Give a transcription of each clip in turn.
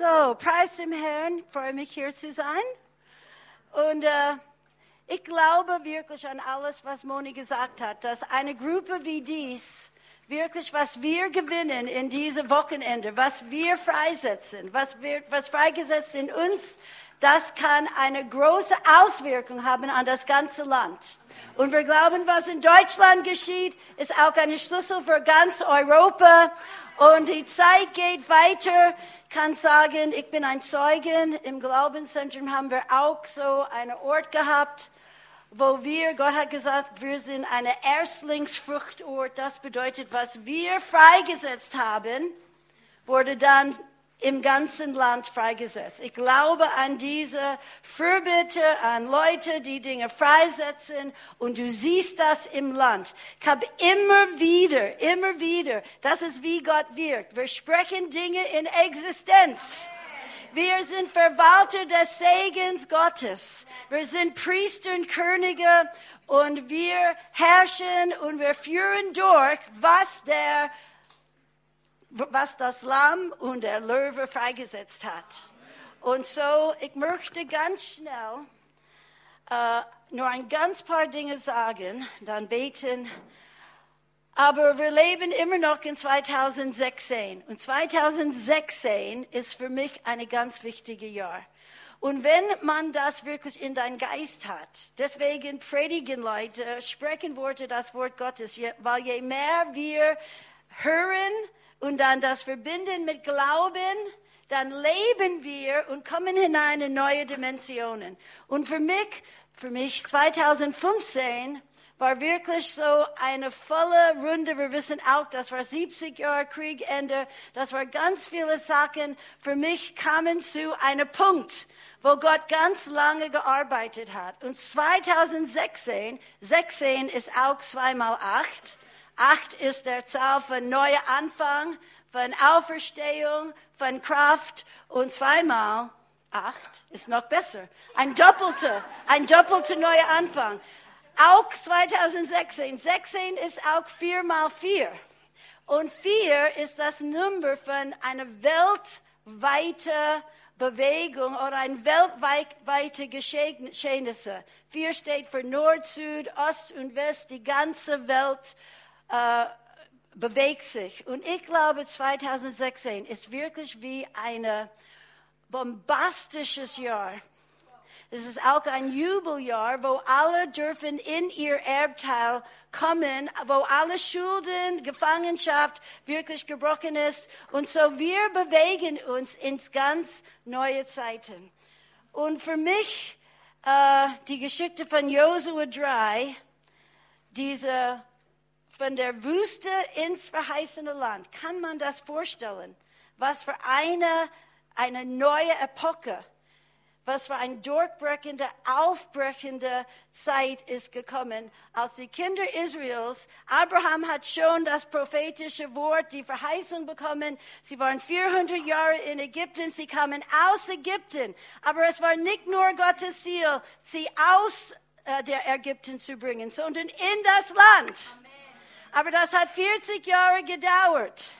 So, preis dem Herrn, freue mich hier zu sein. Und äh, ich glaube wirklich an alles, was Moni gesagt hat, dass eine Gruppe wie dies wirklich, was wir gewinnen in diesem Wochenende, was wir freisetzen, was, wird, was freigesetzt in uns, das kann eine große Auswirkung haben an das ganze Land. Und wir glauben, was in Deutschland geschieht, ist auch ein Schlüssel für ganz Europa. Und die Zeit geht weiter. Ich kann sagen, ich bin ein Zeugen. Im Glaubenszentrum haben wir auch so einen Ort gehabt, wo wir, Gott hat gesagt, wir sind eine Erstlingsfruchtort. Das bedeutet, was wir freigesetzt haben, wurde dann im ganzen Land freigesetzt. Ich glaube an diese Fürbitte, an Leute, die Dinge freisetzen und du siehst das im Land. Ich habe immer wieder, immer wieder, das ist wie Gott wirkt. Wir sprechen Dinge in Existenz. Wir sind Verwalter des Segens Gottes. Wir sind Priester und Könige und wir herrschen und wir führen durch, was der was das Lamm und der Löwe freigesetzt hat. Und so, ich möchte ganz schnell äh, nur ein ganz paar Dinge sagen, dann beten. Aber wir leben immer noch in 2016. Und 2016 ist für mich ein ganz wichtiges Jahr. Und wenn man das wirklich in dein Geist hat, deswegen predigen Leute, sprechen Worte das Wort Gottes, weil je mehr wir hören, und dann das verbinden mit Glauben, dann leben wir und kommen hinein in neue Dimensionen. Und für mich, für mich 2015 war wirklich so eine volle Runde. Wir wissen auch, das war 70 Jahre Kriegende. Das war ganz viele Sachen. Für mich kamen zu einem Punkt, wo Gott ganz lange gearbeitet hat. Und 2016, 16 ist auch zweimal acht. Acht ist der Zahl von neuer Anfang, von Auferstehung, von Kraft und zweimal acht ist noch besser. Ein doppelter, ein doppelter neuer Anfang. Auch 2016. 16 ist auch vier mal vier. Und vier ist das Nummer von einer weltweiten Bewegung oder ein weltweite Geschehnisse. Vier steht für Nord, Süd, Ost und West, die ganze Welt äh, bewegt sich. Und ich glaube, 2016 ist wirklich wie ein bombastisches Jahr. Es ist auch ein Jubeljahr, wo alle dürfen in ihr Erbteil kommen, wo alle Schulden, Gefangenschaft wirklich gebrochen ist. Und so wir bewegen uns ins ganz neue Zeiten. Und für mich, äh, die Geschichte von Josua 3, diese von der Wüste ins verheißene Land. Kann man das vorstellen? Was für eine, eine neue Epoche, was für eine durchbrechende, aufbrechende Zeit ist gekommen, als die Kinder Israels, Abraham hat schon das prophetische Wort, die Verheißung bekommen. Sie waren 400 Jahre in Ägypten, sie kamen aus Ägypten, aber es war nicht nur Gottes Ziel, sie aus äh, der Ägypten zu bringen, sondern in das Land. Aber das hat 40 Jahre gedauert.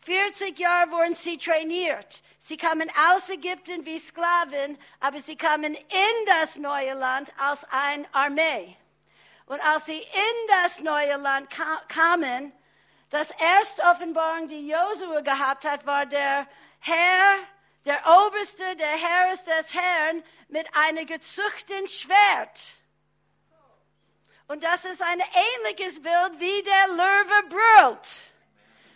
40 Jahre wurden sie trainiert. Sie kamen aus Ägypten wie Sklaven, aber sie kamen in das neue Land als eine Armee. Und als sie in das neue Land kamen, das erste Offenbarung, die Josua gehabt hat, war der Herr, der Oberste, der Herr ist des Herrn mit einem gezüchteten Schwert. Und das ist ein ähnliches Bild, wie der Löwe brüllt.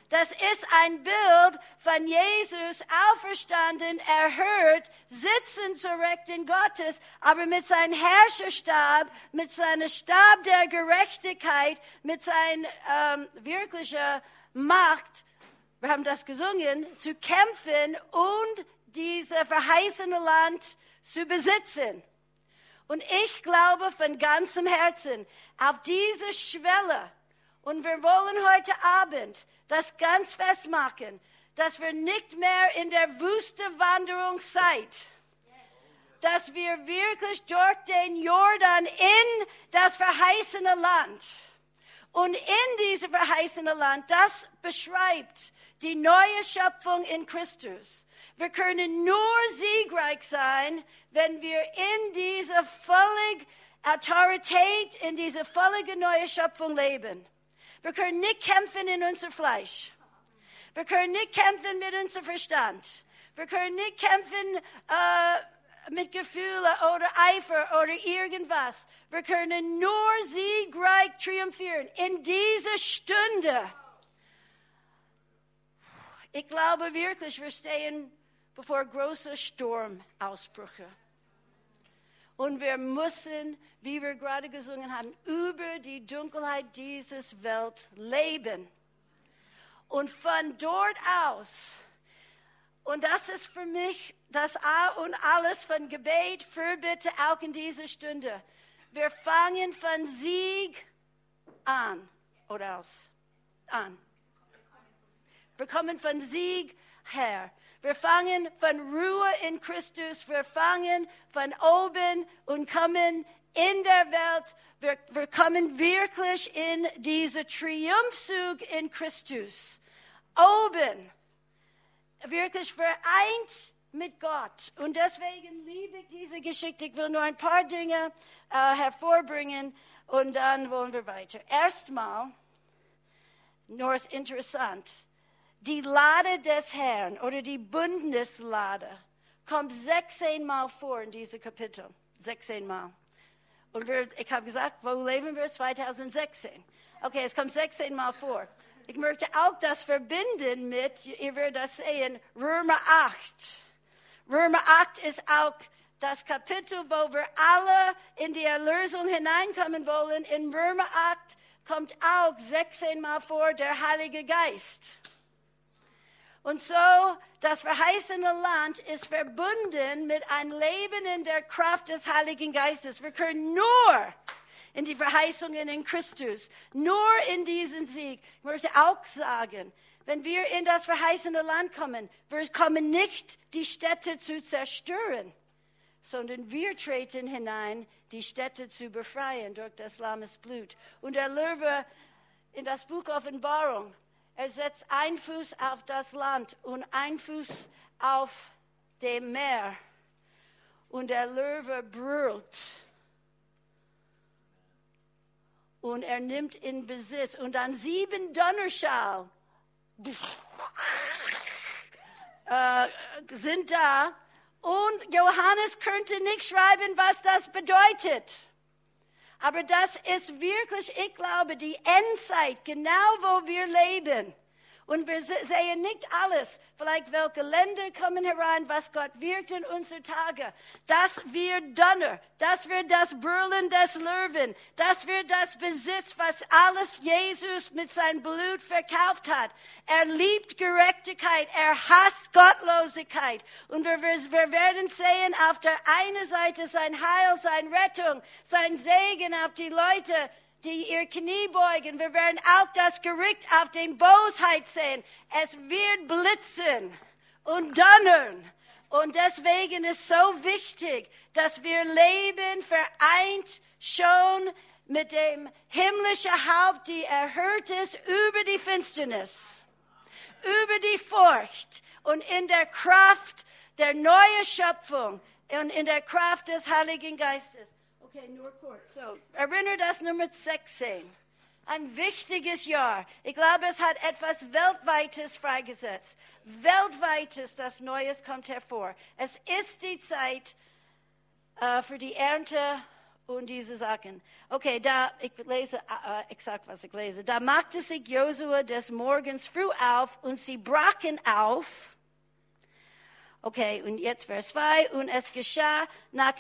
Das ist ein Bild von Jesus auferstanden, erhört, sitzen zur Rechten Gottes, aber mit seinem Herrscherstab, mit seinem Stab der Gerechtigkeit, mit seiner ähm, wirklichen Macht, wir haben das gesungen, zu kämpfen und dieses verheißene Land zu besitzen. Und ich glaube von ganzem Herzen auf diese Schwelle. Und wir wollen heute Abend das ganz festmachen, dass wir nicht mehr in der Wüstewanderung seid. Dass wir wirklich durch den Jordan in das verheißene Land und in diesem verheißene Land, das beschreibt die neue Schöpfung in Christus Wir können nur siegreich sein, wenn wir in dieser völlig Autorität, in dieser völlige neue Schöpfung leben. Wir können nicht kämpfen in unser Fleisch. Wir können nicht kämpfen mit unserem Verstand. Wir können nicht kämpfen äh, mit Gefühlen oder Eifer oder irgendwas. Wir können nur siegreich triumphieren in dieser Stunde. Ich glaube wirklich, wir stehen bevor große Sturmausbrüche. Und wir müssen, wie wir gerade gesungen haben, über die Dunkelheit dieses Welt leben. Und von dort aus, und das ist für mich das A und alles von Gebet, Fürbitte auch in dieser Stunde. Wir fangen von Sieg an oder aus. An. Wir kommen von Sieg her. Wir fangen von Ruhe in Christus. Wir fangen von oben und kommen in der Welt. Wir, wir kommen wirklich in diesen Triumphzug in Christus. Oben. Wirklich vereint mit Gott. Und deswegen liebe ich diese Geschichte. Ich will nur ein paar Dinge äh, hervorbringen und dann wollen wir weiter. Erstmal, nur ist interessant die Lade des Herrn oder die Bundeslade kommt 16 Mal vor in diesem Kapitel. 16 Mal. Und wir, ich habe gesagt, wo leben wir? 2016. Okay, es kommt 16 Mal vor. Ich möchte auch das verbinden mit, ihr werdet das sehen, Römer 8. Römer 8 ist auch das Kapitel, wo wir alle in die Erlösung hineinkommen wollen. In Römer 8 kommt auch 16 Mal vor der Heilige Geist. Und so, das verheißene Land ist verbunden mit einem Leben in der Kraft des Heiligen Geistes. Wir können nur in die Verheißungen in Christus, nur in diesen Sieg. Ich möchte auch sagen, wenn wir in das verheißene Land kommen, wir kommen nicht, die Städte zu zerstören, sondern wir treten hinein, die Städte zu befreien durch das Lammes Blut. Und der Löwe in das Buch Offenbarung er setzt einen Fuß auf das Land und einen Fuß auf dem Meer. Und der Löwe brüllt. Und er nimmt in Besitz. Und dann sieben Donnerschall äh, sind da. Und Johannes könnte nicht schreiben, was das bedeutet. Aber das ist wirklich, ich glaube, die Endzeit, genau wo wir leben. Und wir sehen nicht alles. Vielleicht welche Länder kommen herein, was Gott wirkt in unsere Tage. Das wird Donner. Das wird das Brüllen des Löwen. Das wird das Besitz, was alles Jesus mit seinem Blut verkauft hat. Er liebt Gerechtigkeit. Er hasst Gottlosigkeit. Und wir, wir werden sehen auf der einen Seite sein Heil, sein Rettung, sein Segen auf die Leute, die ihr Knie beugen. Wir werden auch das Gericht auf den Bosheit sehen. Es wird blitzen und donnern. Und deswegen ist so wichtig, dass wir leben vereint schon mit dem himmlischen Haupt, die erhört ist über die Finsternis, über die Furcht und in der Kraft der neuen Schöpfung und in der Kraft des Heiligen Geistes. Okay, nur kurz. So, erinnere das Nummer 16. Ein wichtiges Jahr. Ich glaube, es hat etwas Weltweites freigesetzt. Weltweites, das Neues kommt hervor. Es ist die Zeit uh, für die Ernte und diese Sachen. Okay, da, ich lese uh, exakt, was ich lese. Da machte sich Josua des Morgens früh auf und sie brachen auf Okay, und jetzt Vers 2. Und es geschah nach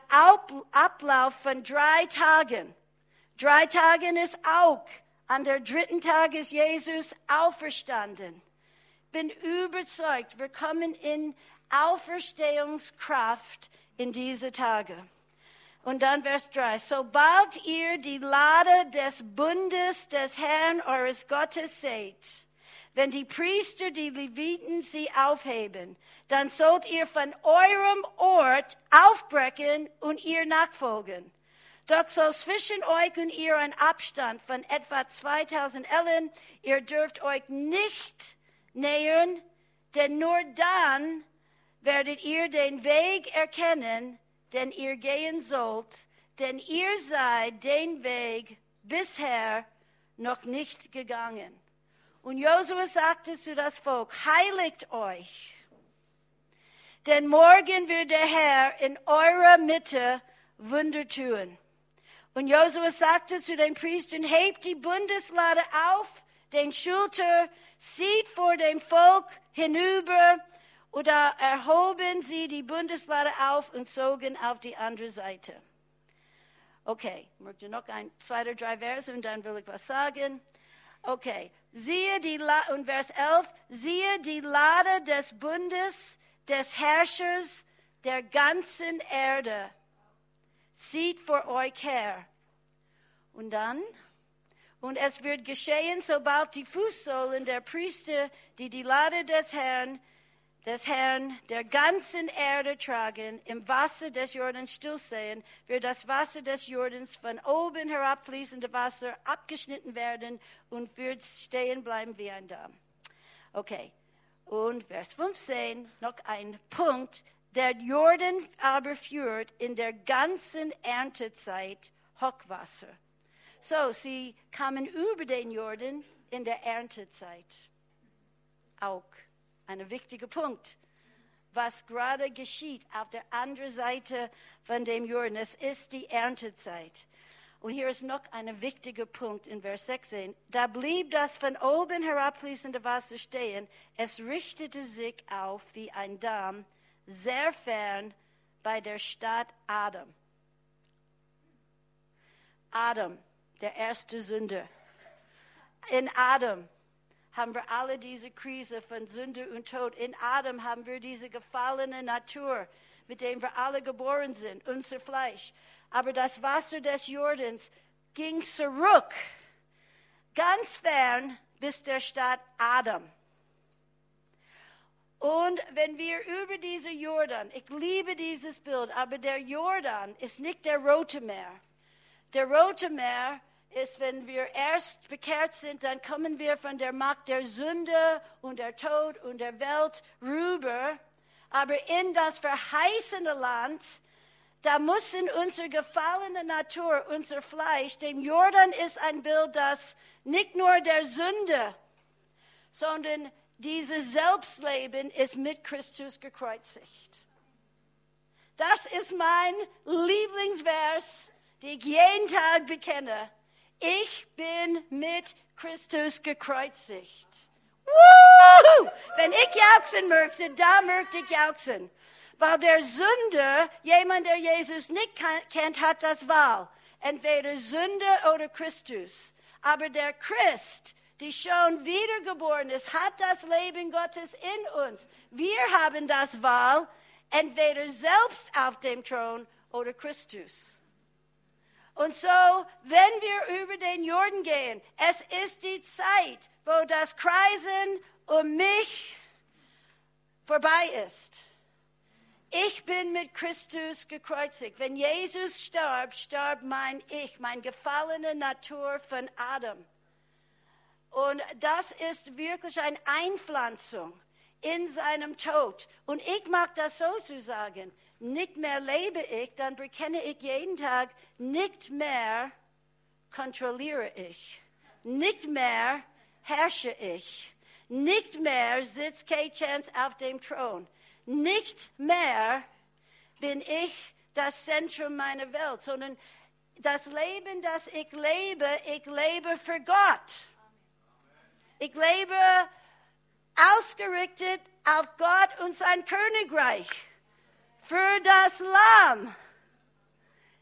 Ablauf von drei Tagen. Drei Tagen ist auch. An der dritten Tag ist Jesus auferstanden. Bin überzeugt, wir kommen in Auferstehungskraft in diese Tage. Und dann Vers 3. Sobald ihr die Lade des Bundes des Herrn eures Gottes seht, wenn die Priester, die Leviten sie aufheben, dann sollt ihr von eurem Ort aufbrechen und ihr nachfolgen. Doch soll zwischen euch und ihr ein Abstand von etwa 2000 Ellen. Ihr dürft euch nicht nähern, denn nur dann, werdet ihr den Weg erkennen, den ihr gehen sollt, denn ihr seid den Weg bisher noch nicht gegangen. Und Josua sagte zu das Volk, heiligt euch, denn morgen wird der Herr in eurer Mitte Wunder tun. Und Josua sagte zu den Priestern, hebt die Bundeslade auf, den Schulter, sieht vor dem Volk hinüber, oder erhoben sie die Bundeslade auf und zogen auf die andere Seite. Okay, ich möchte noch ein, zwei oder drei Verse und dann will ich was sagen. Okay, siehe die, La und Vers 11, siehe die Lade des Bundes, des Herrschers der ganzen Erde, zieht vor euch her. Und dann, und es wird geschehen, sobald die Fußsohlen der Priester, die die Lade des Herrn des Herrn der ganzen Erde tragen, im Wasser des Jordans stillsehen, wird das Wasser des Jordans von oben herabfließende Wasser abgeschnitten werden und wird stehen bleiben wie ein Damm. Okay. Und Vers 15, noch ein Punkt. Der Jordan aber führt in der ganzen Erntezeit Hochwasser. So, sie kamen über den Jordan in der Erntezeit. Auch ein wichtiger Punkt, was gerade geschieht auf der anderen Seite von dem Jordan. Es ist die Erntezeit. Und hier ist noch ein wichtiger Punkt in Vers 16. Da blieb das von oben herabfließende Wasser stehen. Es richtete sich auf wie ein Damm, sehr fern bei der Stadt Adam. Adam, der erste Sünder. In Adam haben wir alle diese Krise von Sünde und Tod. In Adam haben wir diese gefallene Natur, mit der wir alle geboren sind, unser Fleisch. Aber das Wasser des Jordans ging zurück, ganz fern bis der Stadt Adam. Und wenn wir über diese Jordan, ich liebe dieses Bild, aber der Jordan ist nicht der Rote Meer. Der Rote Meer ist, wenn wir erst bekehrt sind, dann kommen wir von der Macht der Sünde und der Tod und der Welt rüber. Aber in das verheißene Land, da müssen unsere gefallene Natur, unser Fleisch, denn Jordan ist ein Bild, das nicht nur der Sünde, sondern dieses Selbstleben ist mit Christus gekreuzigt. Das ist mein Lieblingsvers, den ich jeden Tag bekenne. Ich bin mit Christus gekreuzigt. Woo! Wenn ich jauchzen möchte, da möchte ich jauchzen. Weil der Sünder, jemand, der Jesus nicht kennt, hat das Wahl. Entweder Sünde oder Christus. Aber der Christ, die schon wiedergeboren ist, hat das Leben Gottes in uns. Wir haben das Wahl, entweder selbst auf dem Thron oder Christus. Und so, wenn wir über den Jordan gehen, es ist die Zeit, wo das Kreisen um mich vorbei ist. Ich bin mit Christus gekreuzigt. Wenn Jesus starb, starb mein Ich, meine gefallene Natur von Adam. Und das ist wirklich eine Einpflanzung in seinem Tod. Und ich mag das so zu sagen nicht mehr lebe ich, dann bekenne ich jeden Tag, nicht mehr kontrolliere ich, nicht mehr herrsche ich, nicht mehr sitzt Kay Chance auf dem Thron, nicht mehr bin ich das Zentrum meiner Welt, sondern das Leben, das ich lebe, ich lebe für Gott. Ich lebe ausgerichtet auf Gott und sein Königreich. Für das Lamm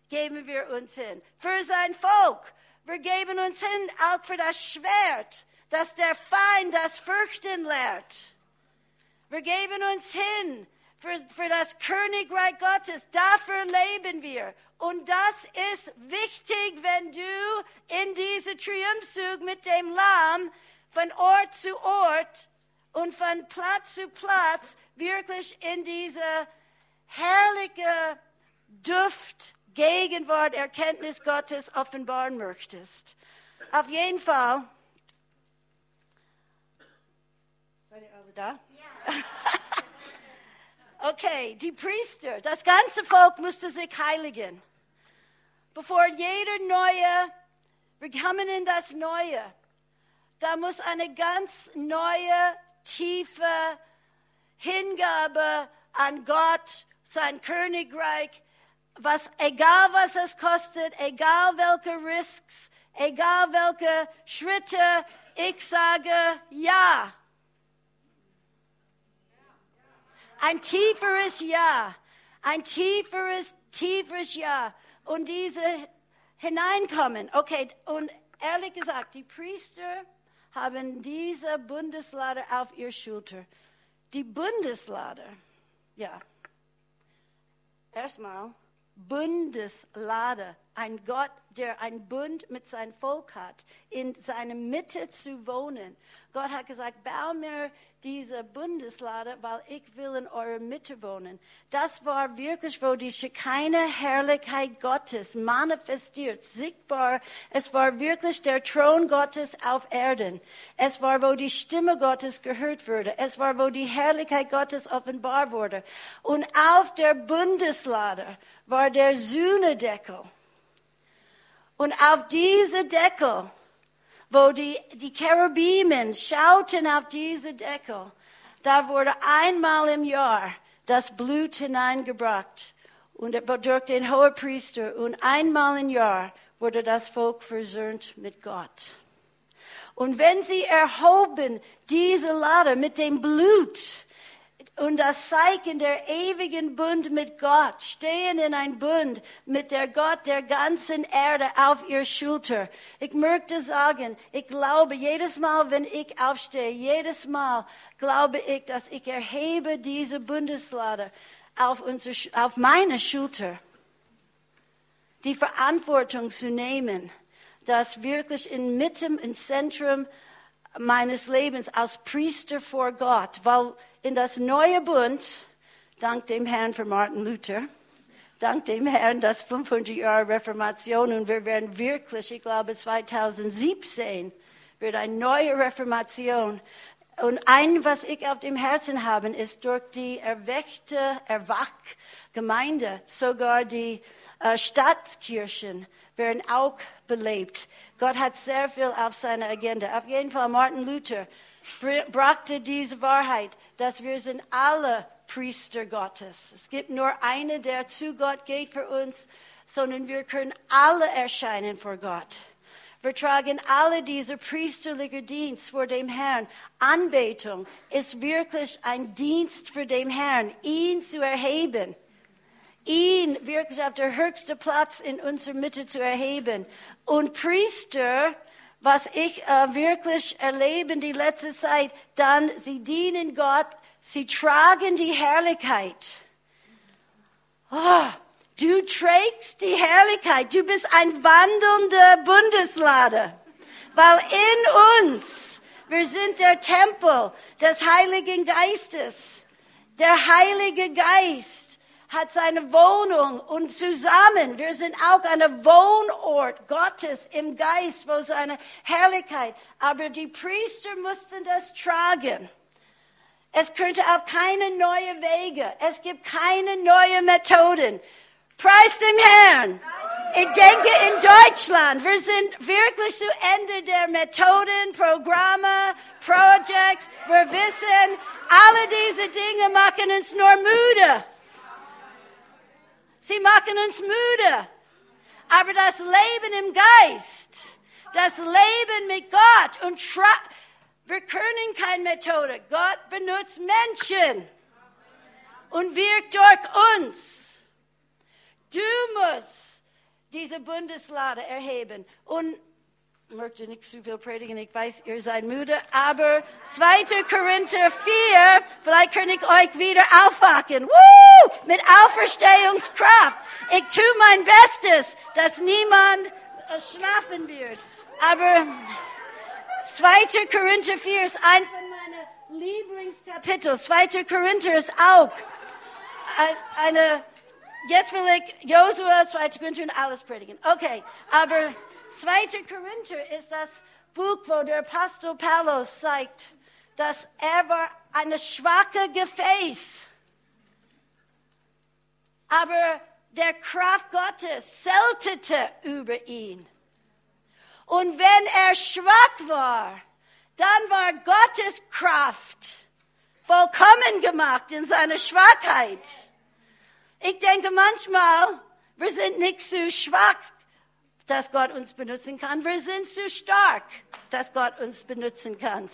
geben wir uns hin. Für sein Volk. Wir geben uns hin auch für das Schwert, das der Feind das Fürchten lehrt. Wir geben uns hin für, für das Königreich Gottes. Dafür leben wir. Und das ist wichtig, wenn du in diese Triumphzug mit dem Lamm von Ort zu Ort und von Platz zu Platz wirklich in diese herrliche Duft, Gegenwart, Erkenntnis Gottes offenbaren möchtest. Auf jeden Fall. Seid ihr alle da? Ja. Okay, die Priester, das ganze Volk musste sich heiligen. Bevor jeder neue, wir kommen in das Neue, da muss eine ganz neue, tiefe Hingabe an Gott, sein Königreich, was, egal was es kostet, egal welche Risks, egal welche Schritte, ich sage ja. Ein tieferes Ja, ein tieferes, tieferes Ja. Und diese hineinkommen. Okay, und ehrlich gesagt, die Priester haben diese Bundeslade auf ihr Schulter. Die Bundeslade, ja. Erstmal Bundeslade ein Gott, der ein Bund mit seinem Volk hat, in seiner Mitte zu wohnen. Gott hat gesagt, bau mir diese Bundeslade, weil ich will in eurer Mitte wohnen. Das war wirklich, wo die keine Herrlichkeit Gottes manifestiert, sichtbar. Es war wirklich der Thron Gottes auf Erden. Es war, wo die Stimme Gottes gehört wurde. Es war, wo die Herrlichkeit Gottes offenbar wurde. Und auf der Bundeslade war der Sühnedeckel. Und auf diese Deckel, wo die, die Cherubimen schauten auf diese Deckel, da wurde einmal im Jahr das Blut hineingebracht und durch den Hohepriester und einmal im Jahr wurde das Volk versöhnt mit Gott. Und wenn sie erhoben diese Lade mit dem Blut, und das Zeichen der ewigen Bund mit Gott, stehen in ein Bund mit der Gott der ganzen Erde auf ihr Schulter. Ich möchte sagen, ich glaube, jedes Mal, wenn ich aufstehe, jedes Mal glaube ich, dass ich erhebe diese Bundeslade auf, unsere, auf meine Schulter. Die Verantwortung zu nehmen, das wirklich inmitten, im Zentrum meines Lebens als Priester vor Gott, weil in das neue Bund, dank dem Herrn für Martin Luther, dank dem Herrn, das 500 Jahre Reformation und wir werden wirklich, ich glaube 2017 wird eine neue Reformation. Und ein, was ich auf dem Herzen habe, ist durch die erweckte, erwacht Gemeinde, sogar die äh, Stadtkirchen werden auch belebt. Gott hat sehr viel auf seiner Agenda. Auf jeden Fall Martin Luther brachte diese Wahrheit, dass wir sind alle Priester Gottes. Es gibt nur einen, der zu Gott geht für uns, sondern wir können alle erscheinen vor Gott. Wir tragen alle diese priesterliche Dienst vor dem Herrn. Anbetung ist wirklich ein Dienst für den Herrn, ihn zu erheben, ihn wirklich auf der höchsten Platz in unserer Mitte zu erheben. Und Priester was ich äh, wirklich erlebe die letzte Zeit, dann sie dienen Gott, sie tragen die Herrlichkeit. Oh, du trägst die Herrlichkeit, du bist ein wandelnder Bundeslade, weil in uns, wir sind der Tempel des Heiligen Geistes. Der Heilige Geist hat seine Wohnung und zusammen, wir sind auch ein Wohnort Gottes im Geist, wo seine Herrlichkeit, aber die Priester mussten das tragen. Es könnte auch keine neue Wege, es gibt keine neue Methoden. Preis dem Herrn. Ich denke in Deutschland, wir sind wirklich zu Ende der Methoden, Programme, Projects. Wir wissen, alle diese Dinge machen uns nur müde. Sie machen uns müde. Aber das Leben im Geist, das Leben mit Gott und wir können keine Methode. Gott benutzt Menschen und wirkt durch uns. Du musst diese Bundeslade erheben. Und möchte nicht zu viel predigen, ich weiß, ihr seid müde, aber 2. Korinther 4, vielleicht kann ich euch wieder aufwachen. Woo! Mit Auferstehungskraft. Ich tue mein Bestes, dass niemand schlafen wird. Aber 2. Korinther 4 ist ein von meinen Lieblingskapitel. 2. Korinther ist auch eine, jetzt will ich Josua, 2. Korinther und alles predigen. Okay, aber 2. Korinther ist das Buch, wo der Apostel Paulus sagt, dass er war eine schwache Gefäß. Aber der Kraft Gottes seltete über ihn. Und wenn er schwach war, dann war Gottes Kraft vollkommen gemacht in seiner Schwachheit. Ich denke manchmal, wir sind nicht so schwach, dass Gott uns benutzen kann. Wir sind so stark, dass Gott uns benutzen kann.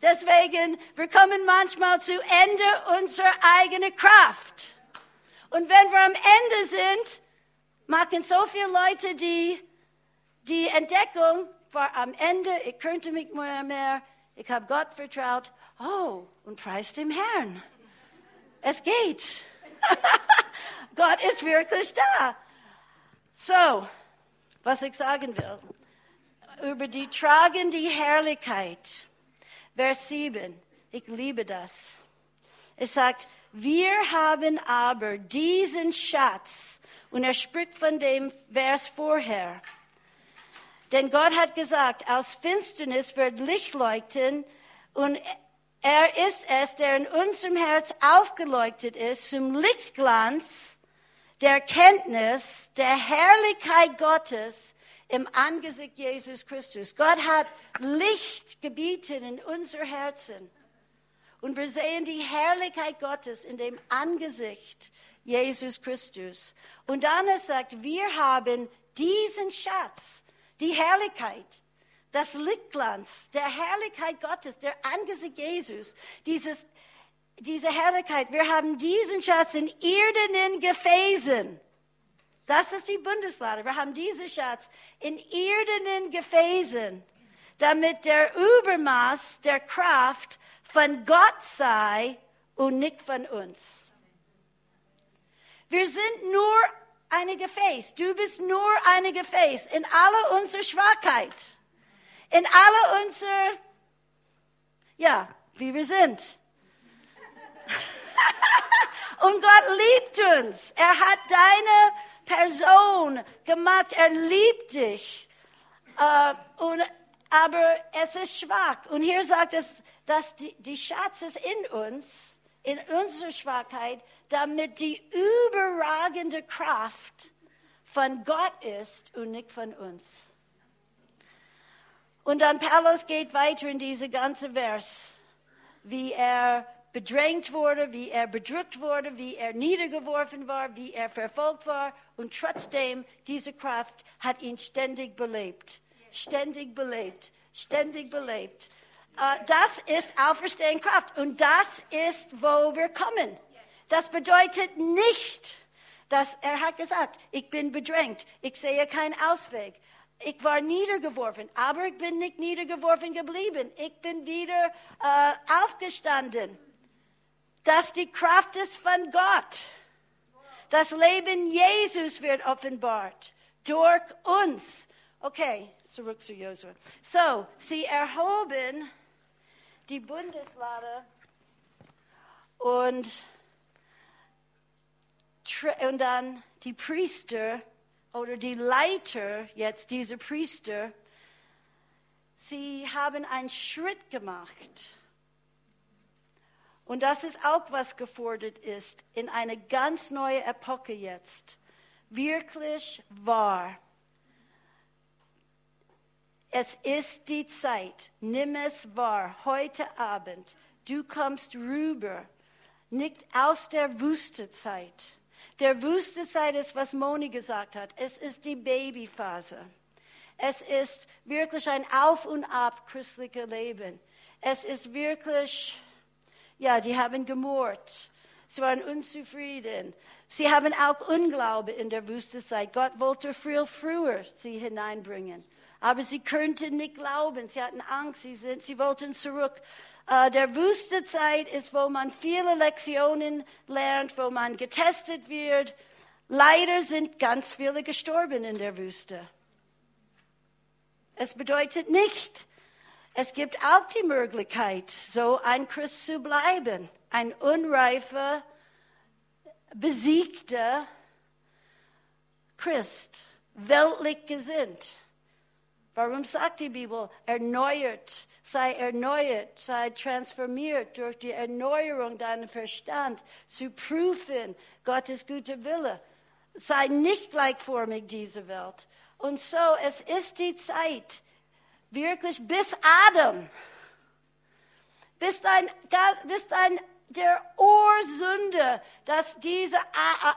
Deswegen, wir kommen manchmal zu Ende unserer eigenen Kraft. Und wenn wir am Ende sind, machen so viele Leute die, die Entdeckung, war am Ende, ich könnte mich mehr, mehr, ich habe Gott vertraut. Oh, und preis dem Herrn. Es geht. Gott ist wirklich da. So, was ich sagen will, über die tragende Herrlichkeit. Vers 7, ich liebe das. Es sagt, wir haben aber diesen Schatz, und er spricht von dem Vers vorher. Denn Gott hat gesagt, aus Finsternis wird Licht leuchten und er ist es, der in unserem Herz aufgeleuchtet ist zum Lichtglanz der Erkenntnis der Herrlichkeit Gottes im Angesicht Jesus Christus. Gott hat Licht gebieten in unser Herzen. Und wir sehen die Herrlichkeit Gottes in dem Angesicht Jesus Christus. Und dann er sagt, wir haben diesen Schatz, die Herrlichkeit, das Lichtglanz der Herrlichkeit Gottes, der Angesicht Jesus, dieses, diese Herrlichkeit. Wir haben diesen Schatz in irdenen Gefäßen. Das ist die Bundeslade. Wir haben diesen Schatz in irdenen Gefäßen, damit der Übermaß der Kraft von Gott sei und nicht von uns. Wir sind nur ein Gefäß. Du bist nur ein Gefäß in aller unserer Schwachheit, in aller unserer, ja, wie wir sind. Und Gott liebt uns. Er hat deine Person gemacht. Er liebt dich. Äh, und, aber es ist schwach. Und hier sagt es, dass die, die Schatz ist in uns, in unserer Schwachheit, damit die überragende Kraft von Gott ist und nicht von uns. Und dann Paulus geht weiter in diese ganze Vers, wie er bedrängt wurde, wie er bedrückt wurde, wie er niedergeworfen war, wie er verfolgt war. Und trotzdem, diese Kraft hat ihn ständig belebt. Ständig belebt. Ständig belebt. Uh, das ist Auferstehen Kraft. Und das ist, wo wir kommen. Das bedeutet nicht, dass er hat gesagt, ich bin bedrängt, ich sehe keinen Ausweg. Ich war niedergeworfen, aber ich bin nicht niedergeworfen geblieben. Ich bin wieder äh, aufgestanden. Dass die Kraft ist von Gott. Das Leben Jesus wird offenbart durch uns. Okay, zurück zu Josua. So, sie erhoben die Bundeslade und und dann die Priester oder die Leiter, jetzt diese Priester, sie haben einen Schritt gemacht. Und das ist auch, was gefordert ist in eine ganz neue Epoche jetzt. Wirklich wahr. Es ist die Zeit. Nimm es wahr. Heute Abend. Du kommst rüber. Nicht aus der Wüstezeit der Wüstezeit ist, was Moni gesagt hat. Es ist die Babyphase. Es ist wirklich ein Auf und Ab christlicher Leben. Es ist wirklich, ja, die haben gemurrt. Sie waren unzufrieden. Sie haben auch Unglaube in der Wüstezeit. Gott wollte viel früher sie hineinbringen. Aber sie könnten nicht glauben. Sie hatten Angst. Sie, sind, sie wollten zurück. Uh, der Wüstezeit ist, wo man viele Lektionen lernt, wo man getestet wird. Leider sind ganz viele gestorben in der Wüste. Es bedeutet nicht, es gibt auch die Möglichkeit, so ein Christ zu bleiben, ein unreifer, besiegter Christ, weltlich gesinnt, Warum sagt die Bibel, erneuert, sei erneuert, sei transformiert durch die Erneuerung deiner Verstand, zu prüfen Gottes gute Wille. Sei nicht gleichformig dieser Welt. Und so, es ist die Zeit, wirklich bis Adam, bis dein, bis dein der Ursünde, dass diese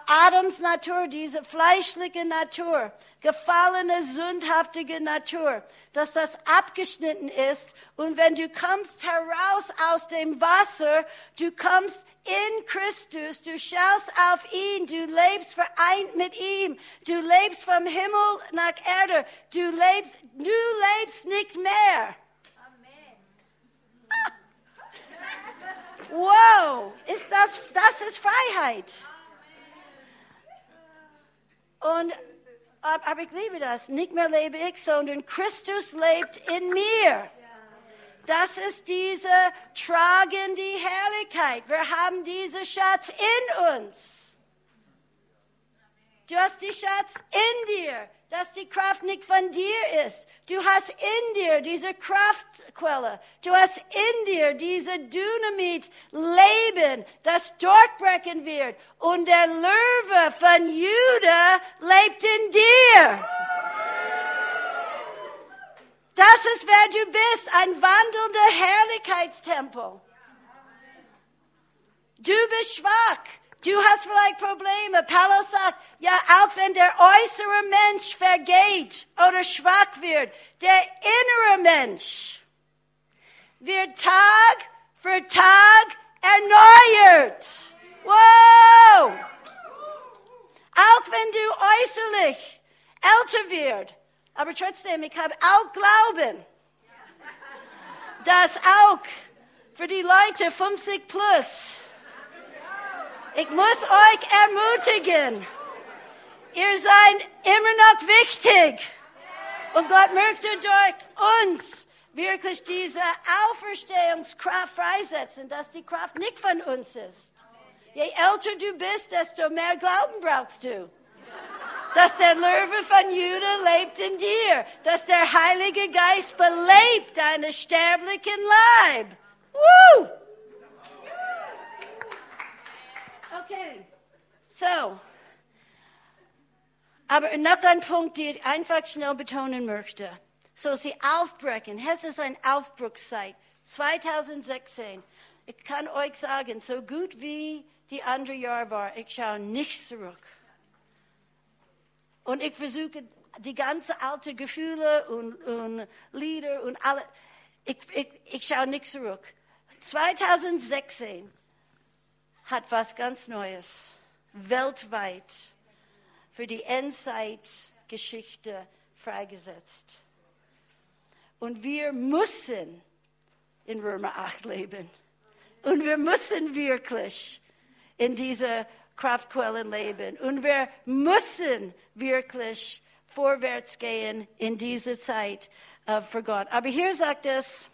Adams Natur, diese fleischliche Natur, gefallene, sündhaftige Natur, dass das abgeschnitten ist. Und wenn du kommst heraus aus dem Wasser, du kommst in Christus, du schaust auf ihn, du lebst vereint mit ihm, du lebst vom Himmel nach Erde, du lebst, du lebst nicht mehr. Wow, ist das, das ist Freiheit. Und, aber ich liebe das. Nicht mehr lebe ich, sondern Christus lebt in mir. Das ist diese Tragen die Herrlichkeit. Wir haben diesen Schatz in uns. Du hast die Schatz in dir dass die Kraft nicht von dir ist. Du hast in dir diese Kraftquelle. Du hast in dir diese Dynamit Leben, das durchbrechen wird. Und der Löwe von Juda lebt in dir. Das ist wer du bist, ein wandelnder Herrlichkeitstempel. Du bist schwach. Du hast vielleicht Probleme. Paulus sagt, ja, auch wenn der äußere Mensch vergeht oder schwach wird, der innere Mensch wird Tag für Tag erneuert. Wow! Auch wenn du äußerlich älter wirst, aber trotzdem, ich habe auch Glauben, dass auch für die Leute 50 plus ich muss euch ermutigen. Ihr seid immer noch wichtig. Und Gott möchte durch uns wirklich diese Auferstehungskraft freisetzen, dass die Kraft nicht von uns ist. Je älter du bist, desto mehr Glauben brauchst du. Dass der Löwe von Juda lebt in dir. Dass der Heilige Geist belebt deinen sterblichen Leib. Woo! Okay, so. Aber noch ein Punkt, den ich einfach schnell betonen möchte. So, sie aufbrechen. Es ist eine Aufbruchszeit. 2016. Ich kann euch sagen, so gut wie die andere Jahr war, ich schaue nicht zurück. Und ich versuche, die ganze alte Gefühle und, und Lieder und alle, ich, ich, ich schaue nicht zurück. 2016 hat was ganz Neues weltweit für die Endzeitgeschichte freigesetzt. Und wir müssen in Römer 8 leben. Und wir müssen wirklich in diese Kraftquellen leben. Und wir müssen wirklich vorwärts gehen in diese Zeit uh, für Gott. Aber hier sagt es,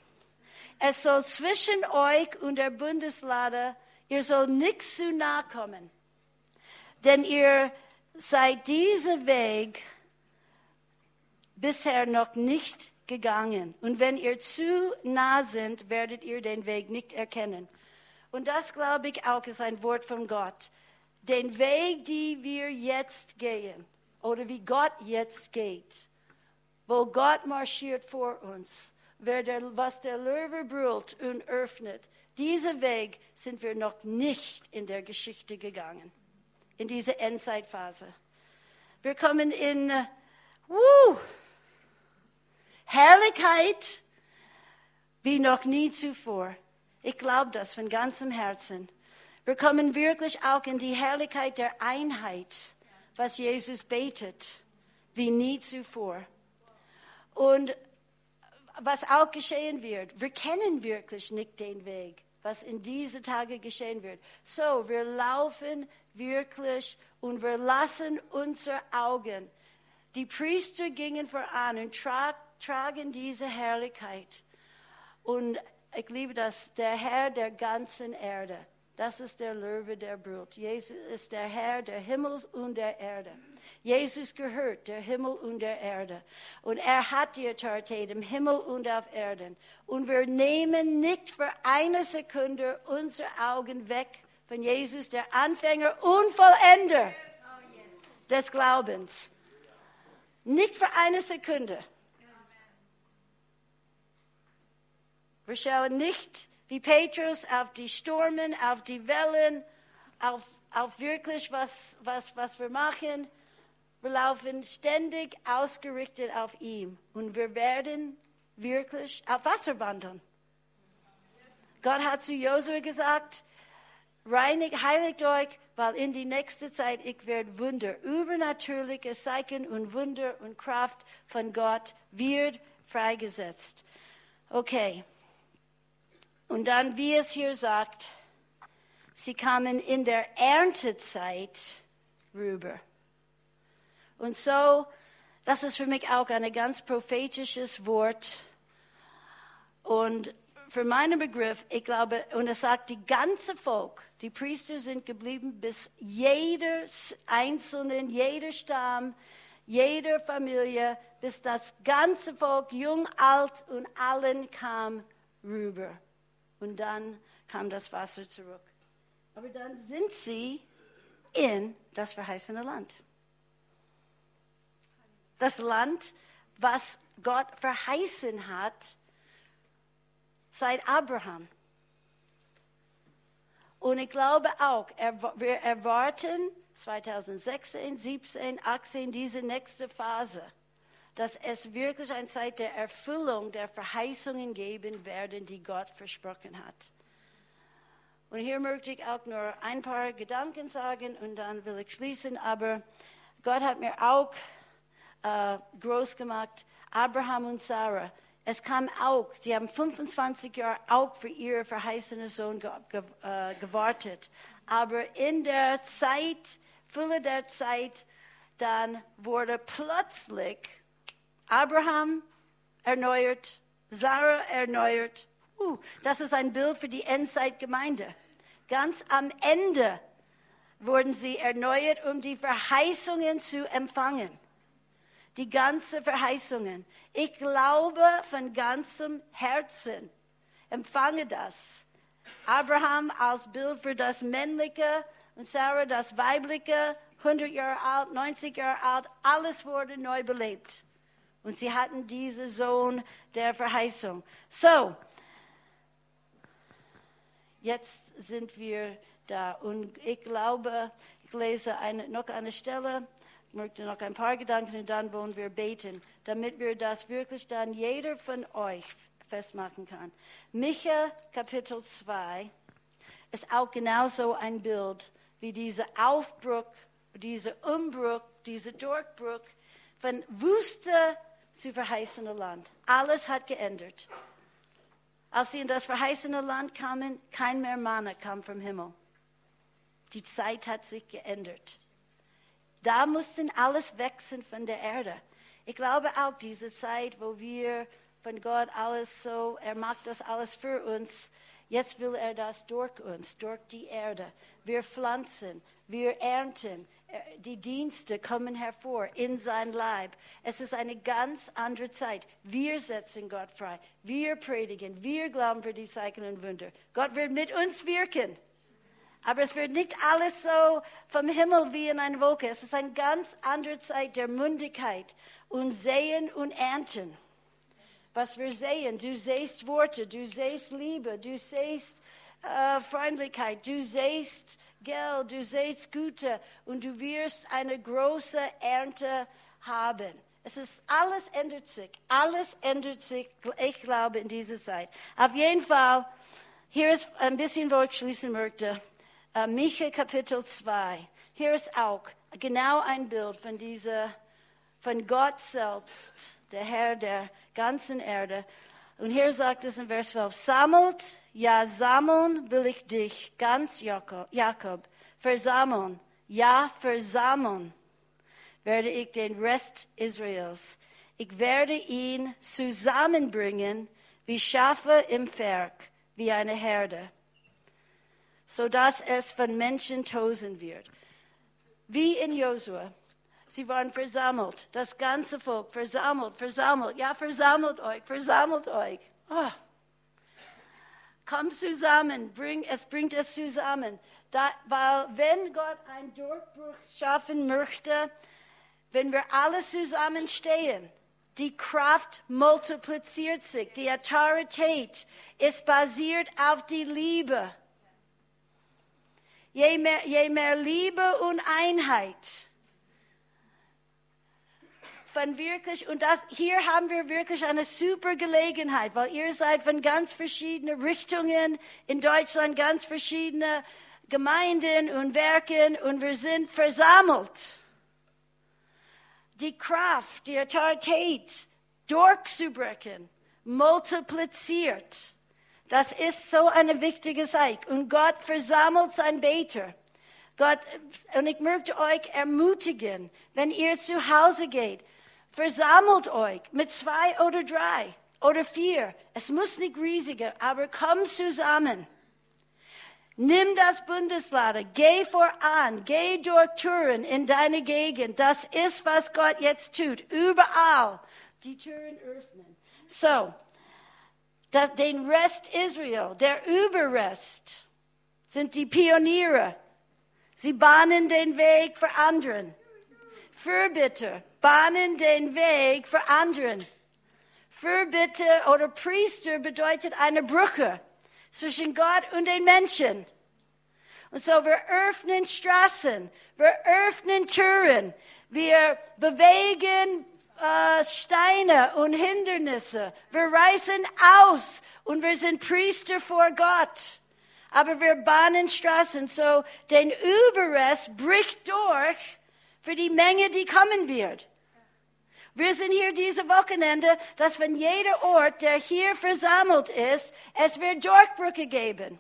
es soll zwischen euch und der Bundeslade Ihr sollt nichts zu nahe kommen, denn ihr seid diesen Weg bisher noch nicht gegangen. Und wenn ihr zu nah sind, werdet ihr den Weg nicht erkennen. Und das glaube ich auch ist ein Wort von Gott. Den Weg, den wir jetzt gehen, oder wie Gott jetzt geht, wo Gott marschiert vor uns, der, was der Löwe brüllt und öffnet, diesen Weg sind wir noch nicht in der Geschichte gegangen, in diese Endzeitphase. Wir kommen in uh, Herrlichkeit wie noch nie zuvor. Ich glaube das von ganzem Herzen. Wir kommen wirklich auch in die Herrlichkeit der Einheit, was Jesus betet, wie nie zuvor. Und was auch geschehen wird, wir kennen wirklich nicht den Weg was in diesen Tagen geschehen wird. So, wir laufen wirklich und wir lassen unsere Augen. Die Priester gingen voran und tra tragen diese Herrlichkeit. Und ich liebe das, der Herr der ganzen Erde Das ist der Löwe, der brüllt. Jesus ist der Herr der Himmels und der Erde. Jesus gehört der Himmel und der Erde. Und er hat die Autorität im Himmel und auf Erden. Und wir nehmen nicht für eine Sekunde unsere Augen weg von Jesus, der Anfänger und Vollender des Glaubens. Nicht für eine Sekunde. Wir schauen nicht wie Petrus auf die Stürmen, auf die Wellen, auf, auf wirklich was, was, was wir machen. Wir laufen ständig ausgerichtet auf ihn und wir werden wirklich auf Wasser wandern. Gott hat zu Josua gesagt, reinig, heiligt euch, weil in die nächste Zeit ich werde Wunder, übernatürliche Zeichen und Wunder und Kraft von Gott wird freigesetzt. Okay. Und dann, wie es hier sagt, sie kamen in der Erntezeit rüber. Und so, das ist für mich auch ein ganz prophetisches Wort. Und für meinen Begriff, ich glaube, und es sagt, die ganze Volk, die Priester sind geblieben, bis jeder Einzelne, jeder Stamm, jeder Familie, bis das ganze Volk, jung, alt und allen kam rüber. Und dann kam das Wasser zurück. Aber dann sind sie in das verheißene Land. Das Land, was Gott verheißen hat seit Abraham. Und ich glaube auch, wir erwarten 2016, 17, 18 diese nächste Phase dass es wirklich eine Zeit der Erfüllung der Verheißungen geben werden, die Gott versprochen hat. Und hier möchte ich auch nur ein paar Gedanken sagen und dann will ich schließen. Aber Gott hat mir auch äh, groß gemacht, Abraham und Sarah. Es kam auch, sie haben 25 Jahre auch für ihren verheißenen Sohn ge ge äh, gewartet. Aber in der Zeit, Fülle der Zeit, dann wurde plötzlich Abraham erneuert, Sarah erneuert. Uh, das ist ein Bild für die Endzeitgemeinde. Ganz am Ende wurden sie erneuert, um die Verheißungen zu empfangen. Die ganzen Verheißungen. Ich glaube von ganzem Herzen. Empfange das. Abraham als Bild für das Männliche und Sarah das Weibliche, 100 Jahre alt, 90 Jahre alt, alles wurde neu belebt. Und sie hatten diesen Sohn der Verheißung. So, jetzt sind wir da. Und ich glaube, ich lese eine, noch eine Stelle, ich möchte noch ein paar Gedanken und dann wollen wir beten, damit wir das wirklich dann jeder von euch festmachen kann. Micha Kapitel 2 ist auch genauso ein Bild wie dieser Aufbruch, dieser Umbruch, dieser Durchbruch von Wüste zu verheißene Land. Alles hat geändert. Als sie in das verheißene Land kamen, kein mehr Manna kam vom Himmel. Die Zeit hat sich geändert. Da mussten alles wechseln von der Erde. Ich glaube auch diese Zeit, wo wir von Gott alles so, er macht das alles für uns. Jetzt will er das durch uns, durch die Erde. Wir pflanzen, wir ernten, die Dienste kommen hervor in sein Leib. Es ist eine ganz andere Zeit. Wir setzen Gott frei. Wir predigen. Wir glauben für die Zeichen und Wunder. Gott wird mit uns wirken. Aber es wird nicht alles so vom Himmel wie in einer Wolke. Es ist eine ganz andere Zeit der Mündigkeit und Sehen und Ernten. Was wir sehen, du siehst Worte, du siehst Liebe, du siehst äh, Freundlichkeit, du siehst Geld, du siehst Gute und du wirst eine große Ernte haben. Es ist, alles ändert sich. Alles ändert sich, ich glaube, in dieser Zeit. Auf jeden Fall, hier ist ein bisschen, wo ich schließen möchte. Uh, Micha Kapitel 2. Hier ist auch genau ein Bild von dieser, von Gott selbst, der Herr der ganzen Erde. Und hier sagt es in Vers 12, sammelt, ja sammeln will ich dich, ganz Jakob, versammeln, ja versammeln werde ich den Rest Israels. Ich werde ihn zusammenbringen wie Schafe im Werk, wie eine Herde. sodass es von Menschen tosen wird. Wie in Josua. Sie waren versammelt, das ganze Volk versammelt, versammelt. Ja, versammelt euch, versammelt euch. Oh. Kommt zusammen, bring, es bringt es zusammen. Da, weil wenn Gott einen Durchbruch schaffen möchte, wenn wir alle zusammenstehen, die Kraft multipliziert sich, die Autorität ist basiert auf die Liebe. Je mehr, je mehr Liebe und Einheit, von wirklich, und das, hier haben wir wirklich eine super Gelegenheit, weil ihr seid von ganz verschiedenen Richtungen in Deutschland, ganz verschiedene Gemeinden und Werken und wir sind versammelt. Die Kraft, die Autorität durchzubrechen, multipliziert. Das ist so eine wichtige Sache. Und Gott versammelt sein Beter. Gott, und ich möchte euch ermutigen, wenn ihr zu Hause geht, Versammelt euch mit zwei oder drei oder vier. Es muss nicht riesiger, aber kommt zusammen. Nimm das Bundeslade, geh voran, geh durch Türen in deine Gegend. Das ist, was Gott jetzt tut. Überall die Türen öffnen. So, das, den Rest Israel, der Überrest, sind die Pioniere. Sie bahnen den Weg für anderen. Fürbitter, bahnen den Weg für anderen. Fürbitter oder Priester bedeutet eine Brücke zwischen Gott und den Menschen. Und so wir öffnen Straßen, wir öffnen Türen, wir bewegen äh, Steine und Hindernisse, wir reißen aus und wir sind Priester vor Gott. Aber wir bahnen Straßen, so den Überrest bricht durch für die Menge, die kommen wird. Wir sind hier diese Wochenende, dass wenn jeder Ort, der hier versammelt ist, es wird Durchbrüche geben.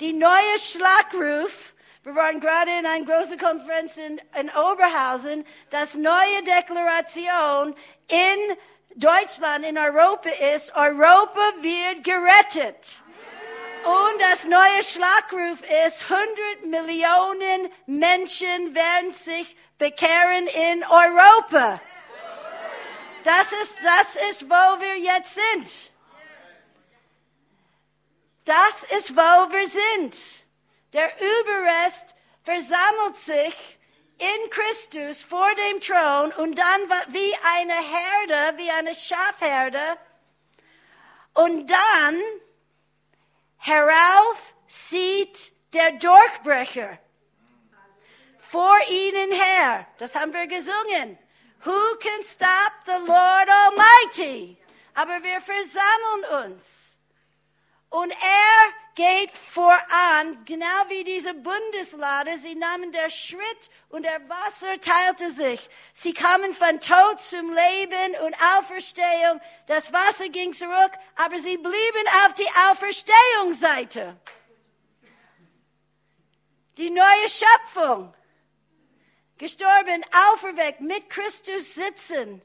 Die neue Schlagruf, wir waren gerade in einer großen Konferenz in, in Oberhausen, das neue Deklaration in Deutschland, in Europa ist, Europa wird gerettet. Und das neue Schlagruf ist, 100 Millionen Menschen werden sich bekehren in Europa. Das ist, das ist, wo wir jetzt sind. Das ist, wo wir sind. Der Überrest versammelt sich in Christus vor dem Thron und dann wie eine Herde, wie eine Schafherde. Und dann herauf sieht der Durchbrecher vor ihnen her. Das haben wir gesungen. Who can stop the Lord Almighty? Aber wir versammeln uns. Und er geht voran, genau wie diese Bundeslade. Sie nahmen der Schritt und der Wasser teilte sich. Sie kamen von Tod zum Leben und Auferstehung. Das Wasser ging zurück, aber sie blieben auf die Auferstehungsseite. Die neue Schöpfung gestorben, auferweckt, mit Christus sitzen,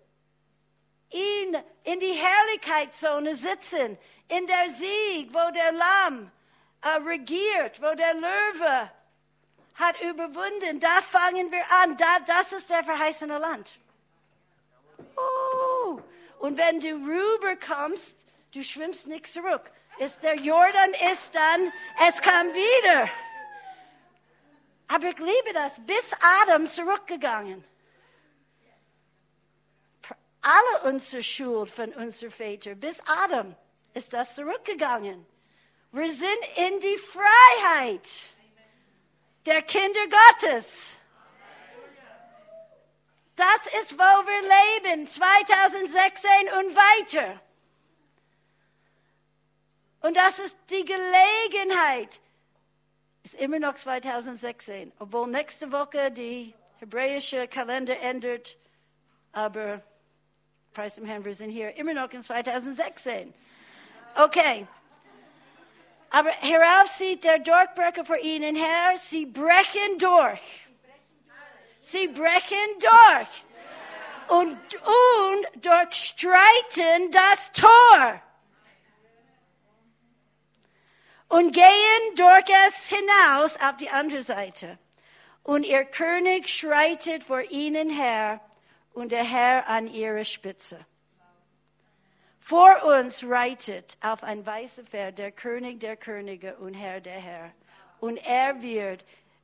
ihn in die Herrlichkeitszone sitzen, in der Sieg, wo der Lamm äh, regiert, wo der Löwe hat überwunden. Da fangen wir an. Da, das ist der verheißene Land. Oh. Und wenn du rüberkommst, du schwimmst nicht zurück. Ist der Jordan ist dann, es kam wieder. Aber ich liebe das, bis Adam zurückgegangen. Alle unsere Schuld von unseren Vätern, bis Adam ist das zurückgegangen. Wir sind in die Freiheit der Kinder Gottes. Das ist, wo wir leben, 2016 und weiter. Und das ist die Gelegenheit, ist immer noch 2016, obwohl nächste Woche die hebräische Kalender ändert. Aber preis dem Herrn, wir sind hier immer noch in 2016. Okay. Aber herauf sieht der Durchbrecher vor ihnen her. Sie brechen durch. Sie brechen durch. Und, und durchstreiten das Tor. Und gehen durch es hinaus auf die andere Seite. Und ihr König schreitet vor ihnen her und der Herr an ihre Spitze. Vor uns reitet auf ein weißes Pferd der König der Könige und Herr der Herr. Und er wird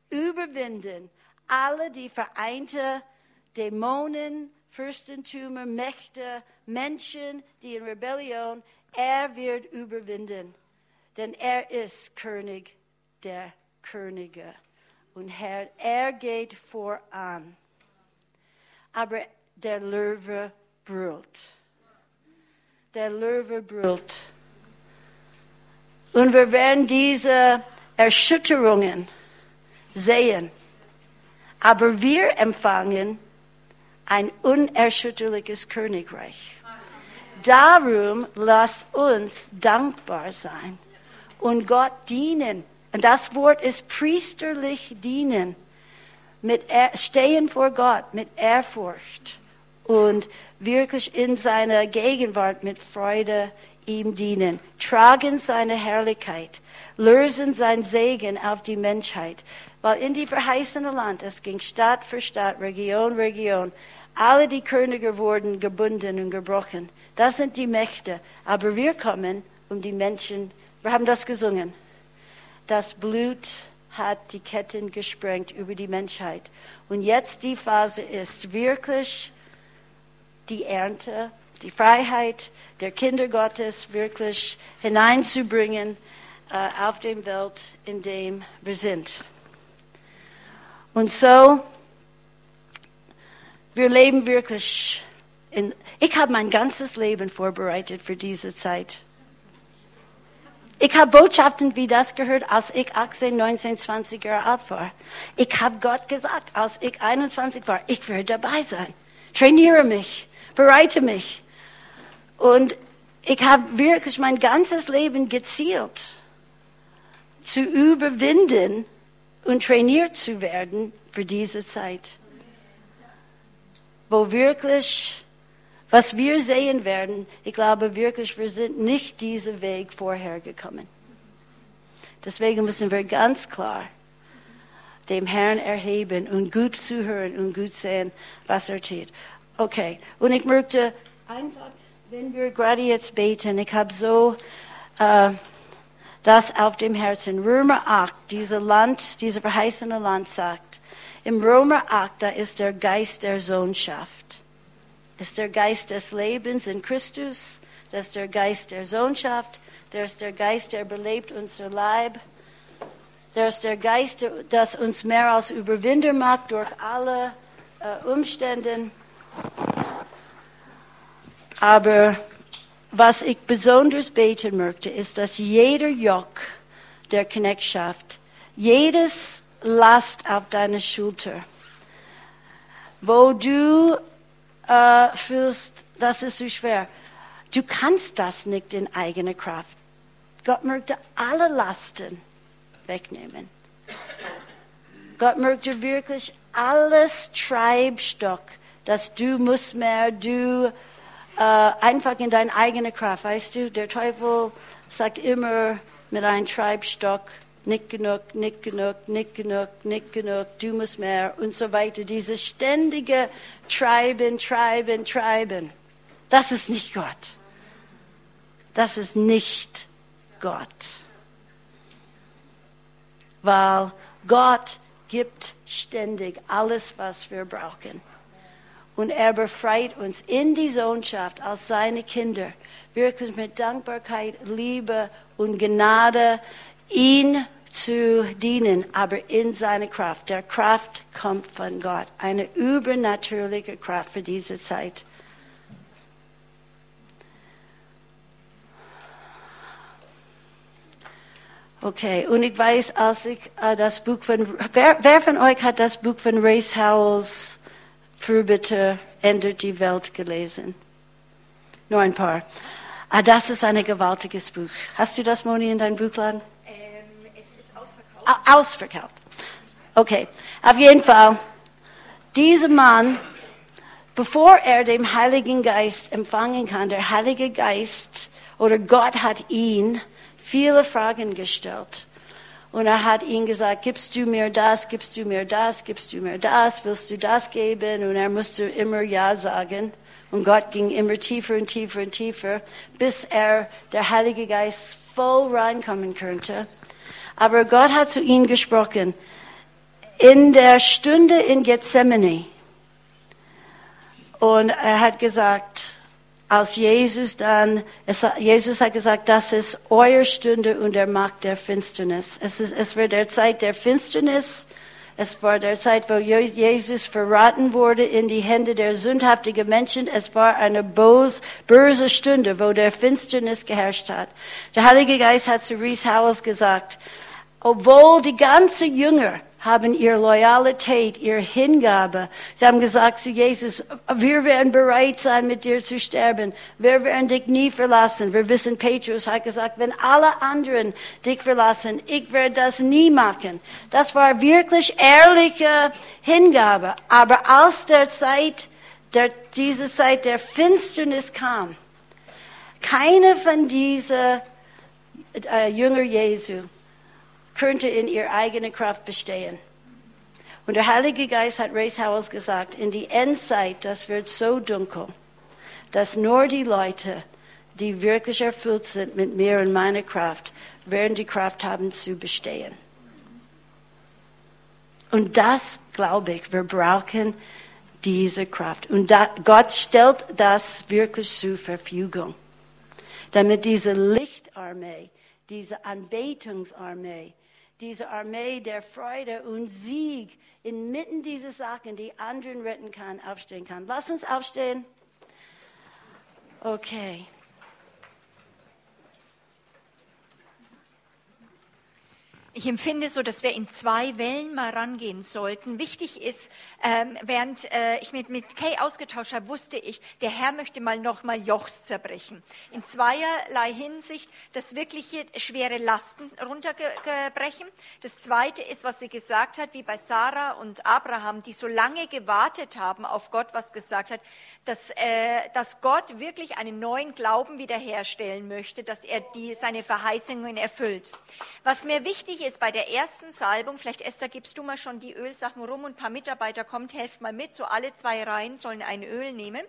überwinden alle die vereinte Dämonen, Fürstentümer, Mächte, Menschen, die in Rebellion, er wird überwinden. Denn er ist König der Könige und Herr, er geht voran. Aber der Löwe brüllt. Der Löwe brüllt. Und wir werden diese Erschütterungen sehen. Aber wir empfangen ein unerschütterliches Königreich. Darum lass uns dankbar sein und Gott dienen. Und das Wort ist priesterlich dienen. Mit er, stehen vor Gott mit Ehrfurcht und wirklich in seiner Gegenwart mit Freude ihm dienen, tragen seine Herrlichkeit, lösen sein Segen auf die Menschheit. Weil in die verheißene Land, es ging Stadt für Stadt, Region, Region, alle die Könige wurden gebunden und gebrochen. Das sind die Mächte. Aber wir kommen, um die Menschen, wir haben das gesungen. Das Blut hat die Ketten gesprengt über die Menschheit. Und jetzt die Phase ist wirklich die Ernte, die Freiheit der Kinder Gottes wirklich hineinzubringen äh, auf die Welt, in dem wir sind. Und so, wir leben wirklich in, ich habe mein ganzes Leben vorbereitet für diese Zeit. Ich habe Botschaften wie das gehört, als ich 18, 19, 20 Jahre alt war. Ich habe Gott gesagt, als ich 21 war, ich werde dabei sein. Trainiere mich, bereite mich. Und ich habe wirklich mein ganzes Leben gezielt, zu überwinden und trainiert zu werden für diese Zeit. Wo wirklich, was wir sehen werden, ich glaube wirklich, wir sind nicht diesen Weg vorher gekommen. Deswegen müssen wir ganz klar dem Herrn erheben und gut zuhören und gut sehen, was er tut. Okay, und ich möchte einfach wenn wir gerade jetzt beten, ich habe so äh, das auf dem Herzen. Römer 8, dieses Land, dieses verheißene Land sagt, im Römer 8, da ist der Geist der Sohnschaft. Ist der Geist des Lebens in Christus, das ist der Geist der Sohnschaft, der ist der Geist, der belebt unser Leib. Der ist der Geist, der uns mehr als Überwinder macht durch alle äh, Umstände. Aber was ich besonders beten möchte, ist, dass jeder Jock der Knechtschaft, jedes Last auf deine Schulter, wo du äh, fühlst, das ist so schwer, du kannst das nicht in eigener Kraft. Gott möchte alle Lasten wegnehmen. Gott möchte wirklich alles Treibstock, dass du musst mehr, du äh, einfach in deine eigene Kraft. Weißt du, der Teufel sagt immer mit einem Treibstock, nicht genug, nicht genug, nicht genug, nicht genug, du musst mehr und so weiter. Dieses ständige Treiben, Treiben, Treiben. Das ist nicht Gott. Das ist nicht Gott. Weil Gott gibt ständig alles, was wir brauchen und er befreit uns in die Sohnschaft als seine Kinder, wirklich mit Dankbarkeit, Liebe und Gnade, ihn zu dienen, aber in seiner Kraft. Der Kraft kommt von Gott, eine übernatürliche Kraft für diese Zeit. Okay, und ich weiß, als ich äh, das Buch von, wer, wer von euch hat das Buch von Race Howells Fürbitte ändert die Welt gelesen. Nur ein paar. Ah, das ist ein gewaltiges Buch. Hast du das, Moni, in deinem Buchladen? Ausverkauft. Okay. Auf jeden Fall, dieser Mann, bevor er den Heiligen Geist empfangen kann, der Heilige Geist oder Gott hat ihn viele Fragen gestellt. Und er hat ihm gesagt, gibst du mir das, gibst du mir das, gibst du mir das, willst du das geben? Und er musste immer Ja sagen. Und Gott ging immer tiefer und tiefer und tiefer, bis er, der Heilige Geist, voll reinkommen könnte. Aber Gott hat zu ihm gesprochen. In der Stunde in Gethsemane. Und er hat gesagt, als Jesus dann, es, Jesus hat gesagt, das ist eure Stunde und der Macht der Finsternis. Es, ist, es wird der Zeit der Finsternis. Es war der Zeit, wo Jesus verraten wurde in die Hände der sündhaftigen Menschen. Es war eine böse Stunde, wo der Finsternis geherrscht hat. Der Heilige Geist hat zu Rees Howells gesagt, obwohl die ganze Jünger haben ihre Loyalität, ihre Hingabe. Sie haben gesagt zu Jesus, wir werden bereit sein, mit dir zu sterben. Wir werden dich nie verlassen. Wir wissen, Petrus hat gesagt, wenn alle anderen dich verlassen, ich werde das nie machen. Das war wirklich ehrliche Hingabe. Aber als der Zeit, der, diese Zeit der Finsternis kam, keine von diesen äh, Jünger Jesu könnte in ihrer eigenen Kraft bestehen. Und der Heilige Geist hat Race Howells gesagt, in die Endzeit, das wird so dunkel, dass nur die Leute, die wirklich erfüllt sind mit mir und meiner Kraft, werden die Kraft haben zu bestehen. Und das glaube ich, wir brauchen diese Kraft. Und da, Gott stellt das wirklich zur Verfügung, damit diese Lichtarmee, diese Anbetungsarmee, diese Armee der Freude und Sieg inmitten dieser Sachen, die anderen retten kann, aufstehen kann. Lass uns aufstehen. Okay. Ich empfinde so, dass wir in zwei Wellen mal rangehen sollten. Wichtig ist, ähm, während äh, ich mit, mit Kay ausgetauscht habe, wusste ich, der Herr möchte mal nochmal Jochs zerbrechen. In zweierlei Hinsicht, das wirkliche schwere Lasten runterbrechen. Das zweite ist, was sie gesagt hat, wie bei Sarah und Abraham, die so lange gewartet haben auf Gott, was gesagt hat, dass, äh, dass Gott wirklich einen neuen Glauben wiederherstellen möchte, dass er die, seine Verheißungen erfüllt. Was mir wichtig ist bei der ersten Salbung, vielleicht Esther, gibst du mal schon die Ölsachen rum und ein paar Mitarbeiter kommt, helft mal mit, so alle zwei Reihen sollen ein Öl nehmen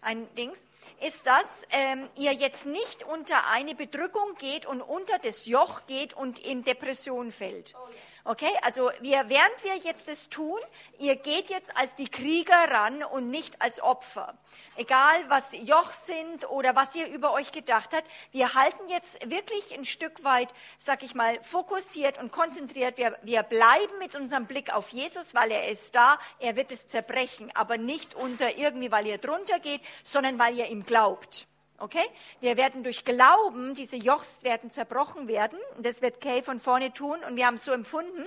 ein Dings, ist, dass ähm, ihr jetzt nicht unter eine Bedrückung geht und unter das Joch geht und in Depression fällt. Oh, yeah. Okay, also wir, während wir jetzt das tun, ihr geht jetzt als die Krieger ran und nicht als Opfer. Egal, was Joch sind oder was ihr über euch gedacht habt, wir halten jetzt wirklich ein Stück weit, sag ich mal, fokussiert und konzentriert. Wir, wir bleiben mit unserem Blick auf Jesus, weil er ist da, er wird es zerbrechen, aber nicht unter irgendwie, weil ihr drunter geht, sondern weil ihr ihm glaubt. Okay? Wir werden durch Glauben, diese Jochs werden zerbrochen werden. Das wird Kay von vorne tun. Und wir haben es so empfunden,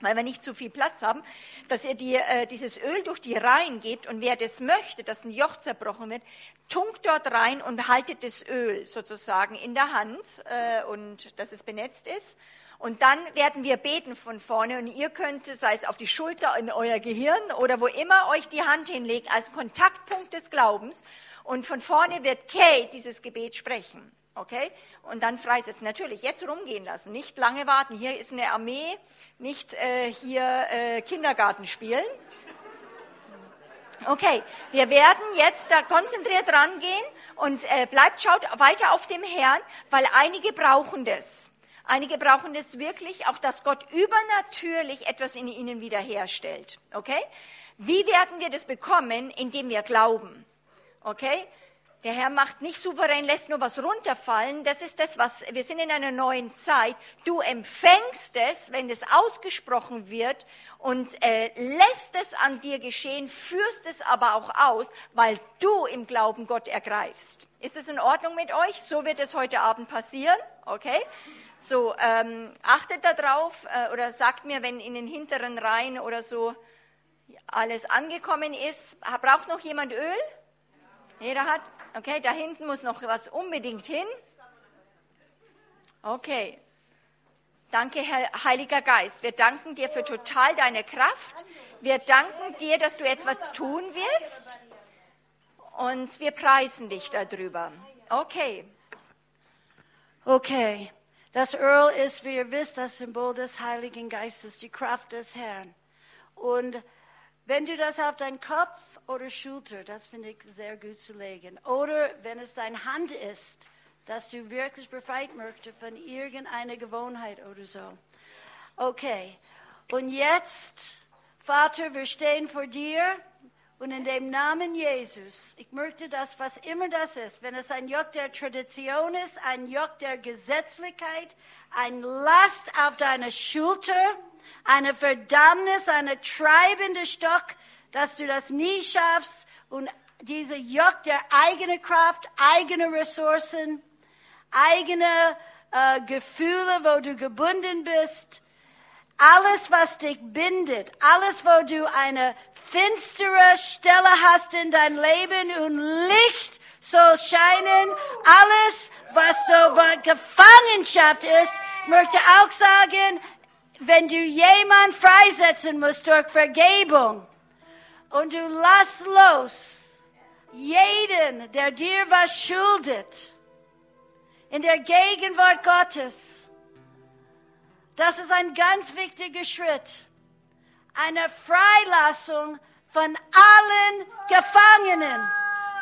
weil wir nicht zu viel Platz haben, dass ihr die, äh, dieses Öl durch die Reihen gebt und wer das möchte, dass ein Joch zerbrochen wird, tunkt dort rein und haltet das Öl sozusagen in der Hand äh, und dass es benetzt ist. Und dann werden wir beten von vorne und ihr könnt, sei es auf die Schulter, in euer Gehirn oder wo immer euch die Hand hinlegt, als Kontaktpunkt des Glaubens. Und von vorne wird Kay dieses Gebet sprechen. Okay? Und dann freisetzen. Natürlich, jetzt rumgehen lassen, nicht lange warten. Hier ist eine Armee, nicht äh, hier äh, Kindergarten spielen. Okay, wir werden jetzt da konzentriert rangehen und äh, bleibt, schaut weiter auf dem Herrn, weil einige brauchen das. Einige brauchen das wirklich, auch dass Gott übernatürlich etwas in ihnen wiederherstellt. Okay? Wie werden wir das bekommen? Indem wir glauben. Okay? Der Herr macht nicht souverän, lässt nur was runterfallen. Das ist das, was wir sind in einer neuen Zeit. Du empfängst es, wenn es ausgesprochen wird und äh, lässt es an dir geschehen, führst es aber auch aus, weil du im Glauben Gott ergreifst. Ist es in Ordnung mit euch? So wird es heute Abend passieren. Okay? So, ähm, achtet darauf äh, oder sagt mir, wenn in den hinteren Reihen oder so alles angekommen ist. Braucht noch jemand Öl? Jeder hat? Okay, da hinten muss noch was unbedingt hin. Okay. Danke, Herr Heiliger Geist. Wir danken dir für total deine Kraft. Wir danken dir, dass du jetzt was tun wirst. Und wir preisen dich darüber. Okay. Okay. Das Öl ist, wie ihr wisst, das Symbol des Heiligen Geistes, die Kraft des Herrn. Und wenn du das auf deinen Kopf oder Schulter, das finde ich sehr gut zu legen, oder wenn es deine Hand ist, dass du wirklich befreit möchtest von irgendeiner Gewohnheit oder so. Okay, und jetzt, Vater, wir stehen vor dir und in dem Namen Jesus, ich möchte das, was immer das ist, wenn es ein Joch der Tradition ist, ein Joch der Gesetzlichkeit, ein Last auf deine Schulter, eine Verdammnis, eine treibende Stock, dass du das nie schaffst und diese Joch der eigene Kraft, eigene Ressourcen, eigene äh, Gefühle, wo du gebunden bist, alles, was dich bindet, alles, wo du eine finstere Stelle hast in dein Leben und Licht soll scheinen, alles, was so Gefangenschaft ist, möchte auch sagen, wenn du jemand freisetzen musst durch Vergebung und du lass los jeden, der dir was schuldet, in der Gegenwart Gottes, das ist ein ganz wichtiger Schritt. Eine Freilassung von allen Gefangenen.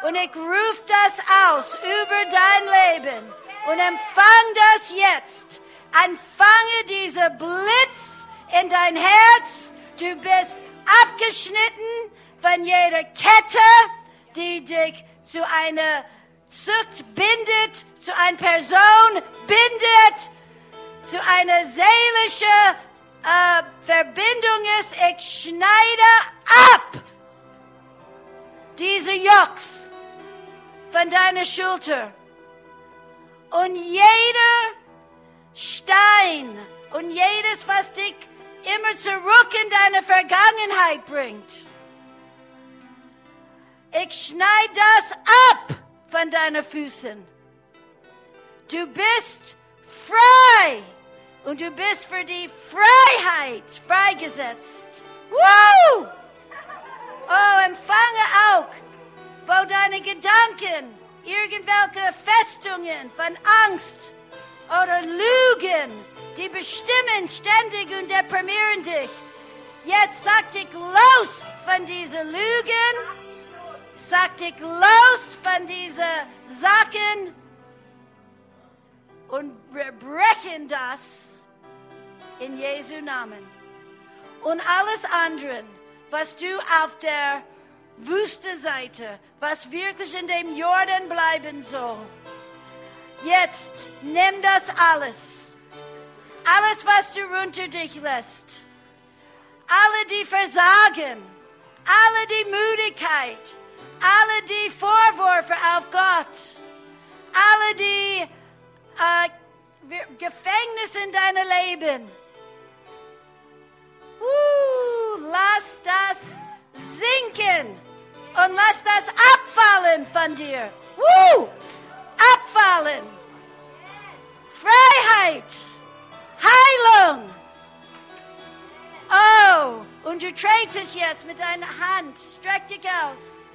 Und ich rufe das aus über dein Leben und empfang das jetzt. Empfange diese Blitz in dein Herz. Du bist abgeschnitten von jeder Kette, die dich zu einer Zucht bindet, zu einer Person bindet zu einer seelischen äh, Verbindung ist, ich schneide ab diese Jochs von deiner Schulter. Und jeder Stein und jedes, was dich immer zurück in deine Vergangenheit bringt, ich schneide das ab von deinen Füßen. Du bist frei und du bist für die Freiheit freigesetzt. Woo! Oh, empfange auch, wo deine Gedanken, irgendwelche Festungen von Angst oder Lügen, die bestimmen ständig und deprimieren dich. Jetzt sag dich los von diesen Lügen, sag dich los von diesen Sachen und wir brechen das in Jesu Namen. Und alles andere, was du auf der Wüste-Seite, was wirklich in dem Jordan bleiben soll, jetzt nimm das alles. Alles, was du unter dich lässt. Alle, die versagen. Alle, die Müdigkeit. Alle, die Vorwürfe auf Gott. Alle, die äh, Gefängnis in deinem Leben Lass das sinken und lass das abfallen von dir. Uh, abfallen. Freiheit. Heilung. Oh, und du tretest jetzt mit deiner Hand. Streck dich aus.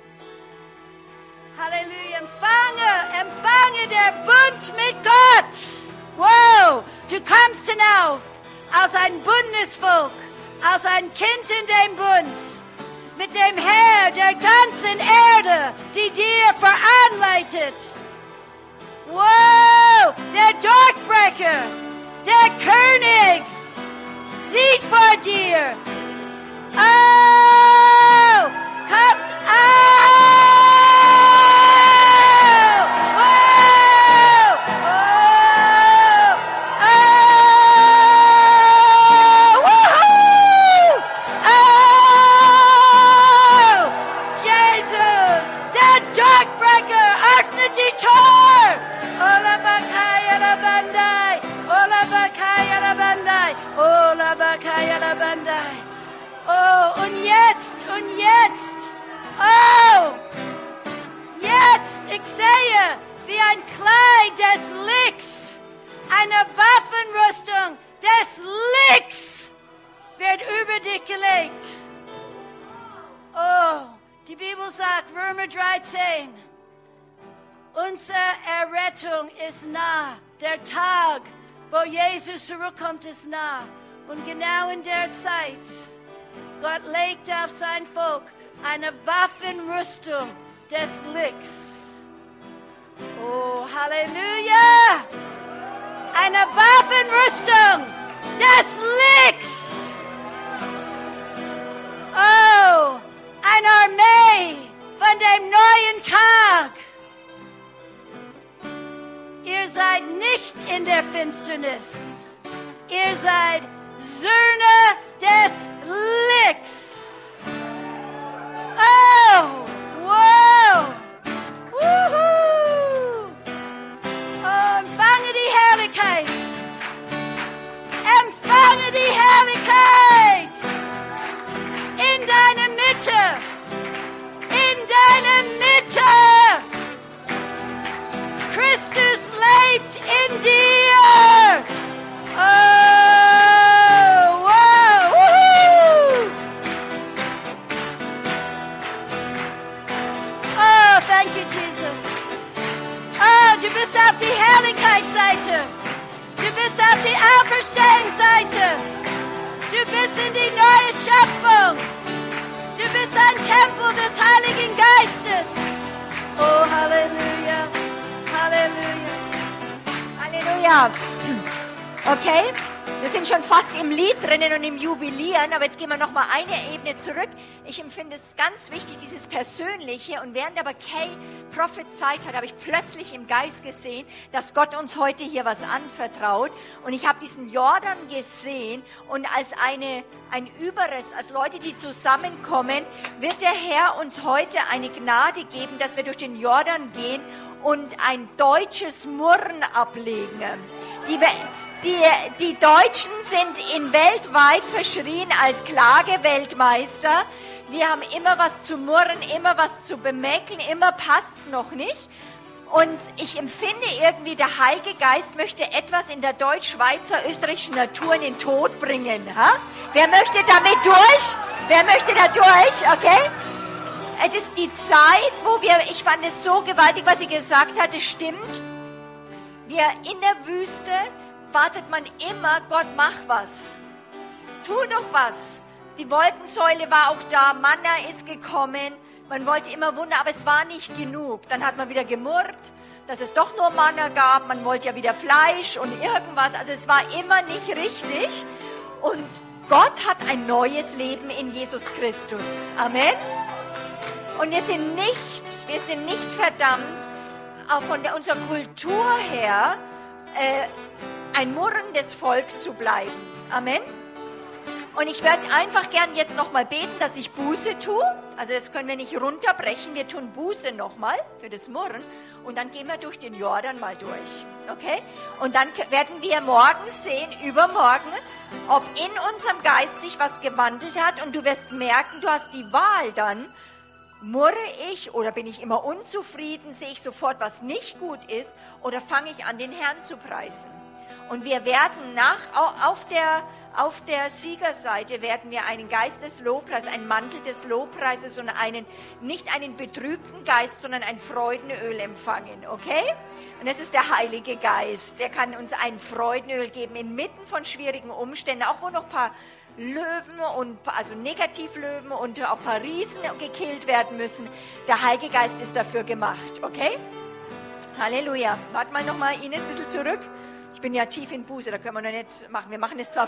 Halleluja. Empfange, empfange der Bund mit Gott. Wow, du kommst hinauf aus einem Bundesvolk als ein Kind in dem Bund mit dem Herr der ganzen Erde, die dir veranleitet. Wow, der Durchbrecher, der König sieht vor dir. Oh, eine Waffenrüstung des Licks wird über dich gelegt. Oh, die Bibel sagt, Römer 13, unsere Errettung ist nah, der Tag wo Jesus zurückkommt, ist nah. Und genau in der Zeit, Gott legt auf sein Volk eine Waffenrüstung des Lichts. Oh, Halleluja! Eine Waffenrüstung des Lichts. Oh, eine Armee von dem neuen Tag. Ihr seid nicht in der Finsternis. Ihr seid Söhne des Lichts. Oh, die Auferstehungsseite. Du bist in die neue Schöpfung. Du bist ein Tempel des Heiligen Geistes. Oh, Halleluja. Halleluja. Halleluja. Okay, wir sind schon fast im Lied drinnen und im Jubilieren, aber jetzt gehen wir noch mal eine Ebene zurück. Ich empfinde es ganz wichtig, dieses Persönliche. Und während aber Kay prophezeit hat, habe ich plötzlich im Geist gesehen, dass Gott uns heute hier was anvertraut. Und ich habe diesen Jordan gesehen und als eine, ein Überrest, als Leute, die zusammenkommen, wird der Herr uns heute eine Gnade geben, dass wir durch den Jordan gehen und ein deutsches Murren ablegen. Die, die, die Deutschen sind in weltweit verschrien als Klageweltmeister. Wir haben immer was zu murren, immer was zu bemäkeln, immer passt's noch nicht. Und ich empfinde irgendwie, der Heilige Geist möchte etwas in der deutsch-schweizer, österreichischen Natur in den Tod bringen. Ha? Wer möchte damit durch? Wer möchte da durch? Okay? Es ist die Zeit, wo wir, ich fand es so gewaltig, was sie gesagt hat, es stimmt. Wir in der Wüste wartet man immer, Gott mach was. Tu doch was. Die Wolkensäule war auch da, Manna ist gekommen. Man wollte immer Wunder, aber es war nicht genug. Dann hat man wieder gemurrt, dass es doch nur Manna gab. Man wollte ja wieder Fleisch und irgendwas. Also es war immer nicht richtig. Und Gott hat ein neues Leben in Jesus Christus. Amen. Und wir sind nicht, wir sind nicht verdammt, auch von der, unserer Kultur her, äh, ein murrendes Volk zu bleiben. Amen. Und ich werde einfach gern jetzt nochmal beten, dass ich Buße tue. Also das können wir nicht runterbrechen. Wir tun Buße nochmal für das Murren. Und dann gehen wir durch den Jordan mal durch. Okay? Und dann werden wir morgen sehen, übermorgen, ob in unserem Geist sich was gewandelt hat. Und du wirst merken, du hast die Wahl dann. Murre ich oder bin ich immer unzufrieden? Sehe ich sofort, was nicht gut ist? Oder fange ich an, den Herrn zu preisen? Und wir werden nach, auf der, auf der Siegerseite werden wir einen Geist des Lobpreises, einen Mantel des Lobpreises und einen, nicht einen betrübten Geist, sondern ein Freudenöl empfangen, okay? Und es ist der Heilige Geist, der kann uns ein Freudenöl geben inmitten von schwierigen Umständen, auch wo noch ein paar Löwen und also Negativlöwen und auch ein paar Riesen gekillt werden müssen. Der Heilige Geist ist dafür gemacht, okay? Halleluja. Warte mal nochmal, Ines, ein bisschen zurück. Ich bin ja tief in Buße, da können wir noch nicht machen. Wir machen es zwar,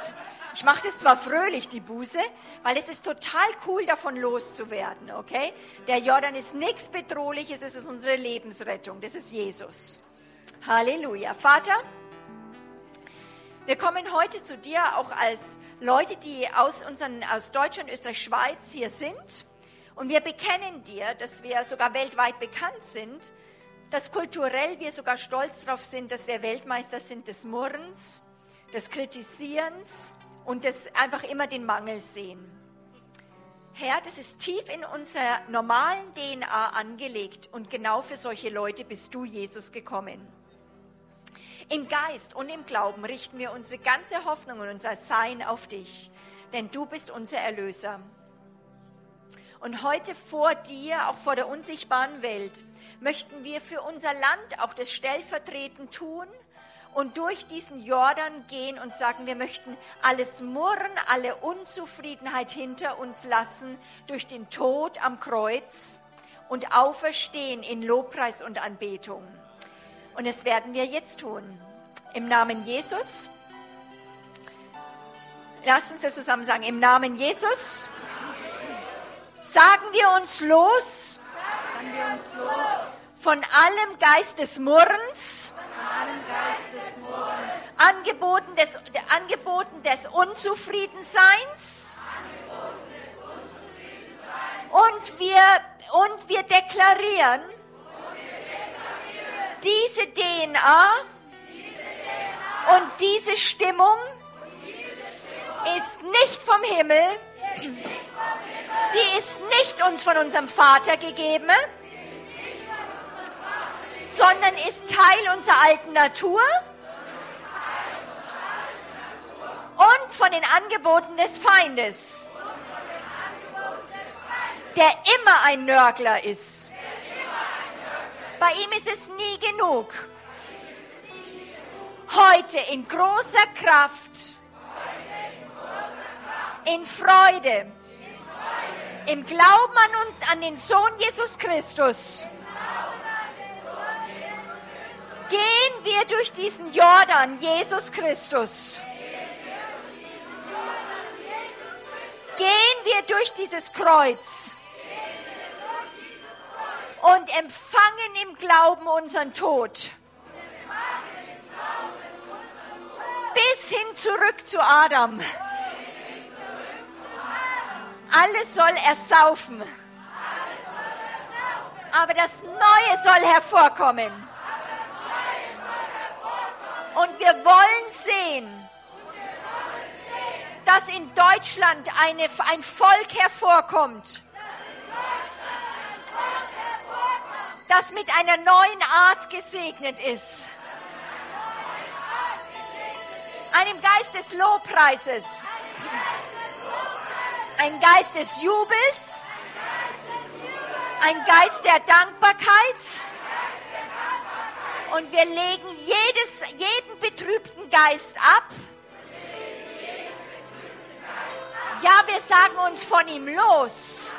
ich mache das zwar fröhlich, die Buße, weil es ist total cool, davon loszuwerden, okay? Der Jordan ist nichts Bedrohliches, es ist unsere Lebensrettung, das ist Jesus. Halleluja. Vater, wir kommen heute zu dir auch als Leute, die aus, unseren, aus Deutschland, Österreich, Schweiz hier sind. Und wir bekennen dir, dass wir sogar weltweit bekannt sind, dass kulturell wir sogar stolz darauf sind, dass wir Weltmeister sind des Murrens, des Kritisierens und des einfach immer den Mangel sehen. Herr, das ist tief in unserer normalen DNA angelegt und genau für solche Leute bist du, Jesus, gekommen. Im Geist und im Glauben richten wir unsere ganze Hoffnung und unser Sein auf dich, denn du bist unser Erlöser. Und heute vor dir, auch vor der unsichtbaren Welt, möchten wir für unser Land auch das stellvertretend tun und durch diesen Jordan gehen und sagen, wir möchten alles Murren, alle Unzufriedenheit hinter uns lassen durch den Tod am Kreuz und auferstehen in Lobpreis und Anbetung. Und das werden wir jetzt tun. Im Namen Jesus. Lass uns das zusammen sagen. Im Namen Jesus sagen wir uns los, Sagen wir uns los von allem Geist des Murrens, von allem Geist des Murrens, Angeboten des, Angeboten des Unzufriedenseins. Und wir, und wir deklarieren, diese DNA und diese Stimmung ist nicht vom Himmel. Sie ist nicht uns von unserem Vater gegeben, sondern ist Teil unserer alten Natur und von den Angeboten des Feindes, der immer ein Nörgler ist. Bei ihm ist es nie genug. Heute in großer Kraft, in Freude, im Glauben an uns, an den Sohn Jesus Christus, gehen wir durch diesen Jordan, Jesus Christus. Gehen wir durch dieses Kreuz und empfangen im Glauben unseren Tod. Bis hin zurück zu Adam. Alles soll ersaufen. Aber das Neue soll hervorkommen. Und wir wollen sehen, dass in Deutschland eine, ein Volk hervorkommt, das mit einer neuen Art gesegnet ist. Einem Geist des Lobpreises. Ein Geist des Jubels. Ein Geist der Dankbarkeit. Und wir legen jedes, jeden betrübten Geist ab. Ja, wir sagen uns von ihm los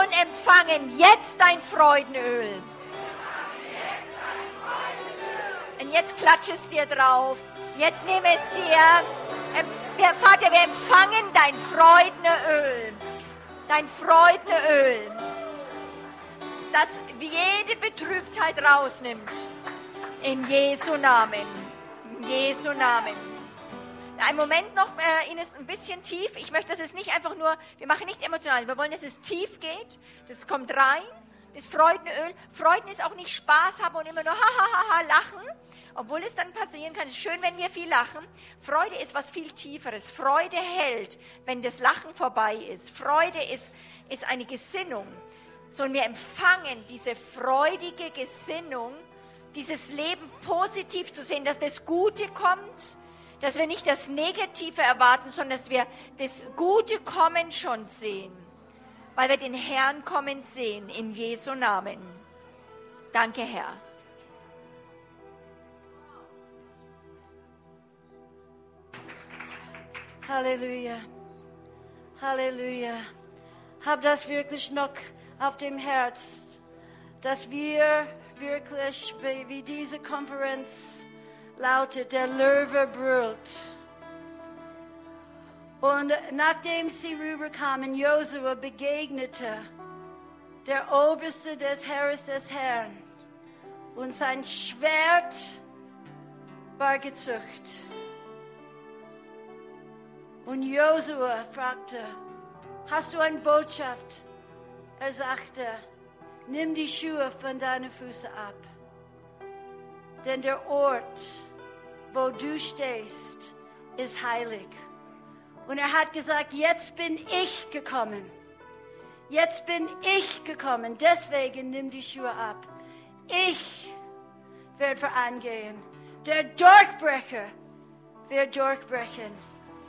und empfangen jetzt dein Freudenöl. Und jetzt klatsch es dir drauf. Jetzt nehme es dir. Wir- Vater, wir empfangen dein Freudenöl. Dein Freudenöl. Das jede Betrübtheit rausnimmt. In Jesu Namen. In Jesu Namen. Ein Moment noch, äh, Ines, ein bisschen tief. Ich möchte, dass es nicht einfach nur, wir machen nicht emotional, wir wollen, dass es tief geht. Das kommt rein, das Freudenöl. Freuden ist auch nicht Spaß haben und immer nur ha, ha, ha, ha, lachen, obwohl es dann passieren kann. Es ist schön, wenn wir viel lachen. Freude ist was viel Tieferes. Freude hält, wenn das Lachen vorbei ist. Freude ist, ist eine Gesinnung. So, und wir empfangen diese freudige Gesinnung, dieses Leben positiv zu sehen, dass das Gute kommt, dass wir nicht das Negative erwarten, sondern dass wir das Gute kommen schon sehen, weil wir den Herrn kommen sehen in Jesu Namen. Danke, Herr. Halleluja. Halleluja. Hab das wirklich noch auf dem Herz, dass wir wirklich, wie, diese Konferenz lautet, der Löwe brüllt. Und nachdem sie rüberkamen, Josua begegnete der Oberste des Heeres des Herrn und sein Schwert war gezückt. Und Josua fragte, hast du eine Botschaft? Er sagte, nimm die Schuhe von deinen Füßen ab. Denn der Ort, wo du stehst, ist heilig. Und er hat gesagt, jetzt bin ich gekommen. Jetzt bin ich gekommen. Deswegen nimm die Schuhe ab. Ich werde vorangehen. Der Durchbrecher wird durchbrechen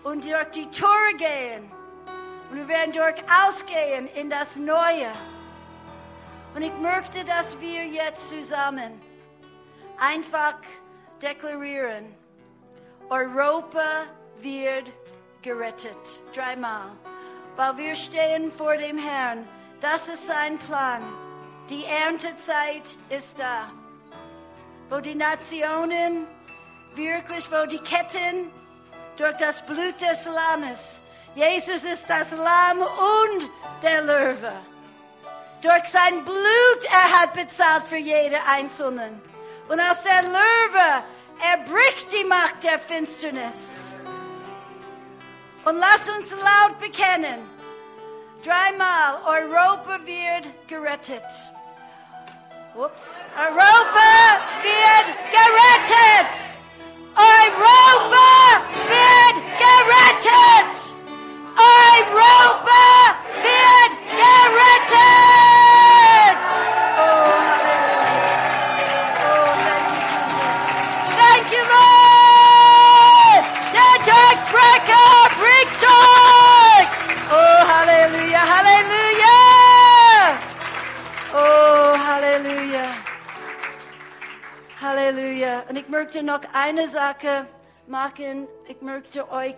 und durch die Tore gehen. Und wir werden durchaus gehen in das Neue. Und ich möchte, dass wir jetzt zusammen einfach deklarieren. Europa wird gerettet. Dreimal. Weil wir stehen vor dem Herrn. Das ist sein Plan. Die Erntezeit ist da. Wo die Nationen wirklich, wo die Ketten durch das Blut des Lammes. Jesus ist das Lamm und der Löwe. Durch sein Blut er hat bezahlt für jede Einzelnen. Und als der Löwe, er bricht die Macht der Finsternis. Und lass uns laut bekennen, dreimal, Europa wird gerettet. Ups. Europa wird gerettet. Europa wird gerettet. Europa wird gerettet. Möchte noch eine Sache machen. Ich möchte euch,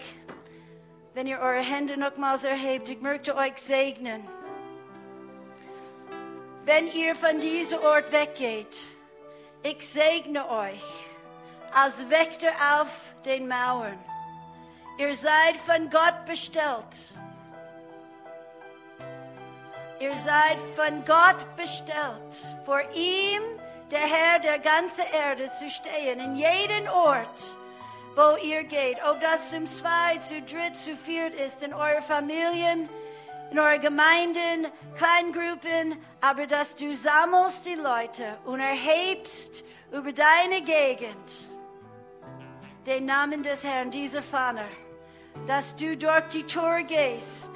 wenn ihr eure Hände nochmals erhebt, ich möchte euch segnen. Wenn ihr von diesem Ort weggeht, ich segne euch als Wächter auf den Mauern. Ihr seid von Gott bestellt. Ihr seid von Gott bestellt, vor ihm, der Herr der ganzen Erde, zu stehen, in jedem Ort, wo ihr geht. Ob das zum Zwei, zu Dritt, zu Viert ist, in euren Familien, in euren Gemeinden, Kleingruppen, aber dass du sammelst die Leute und erhebst über deine Gegend den Namen des Herrn, diese Fahne, dass du durch die Tür gehst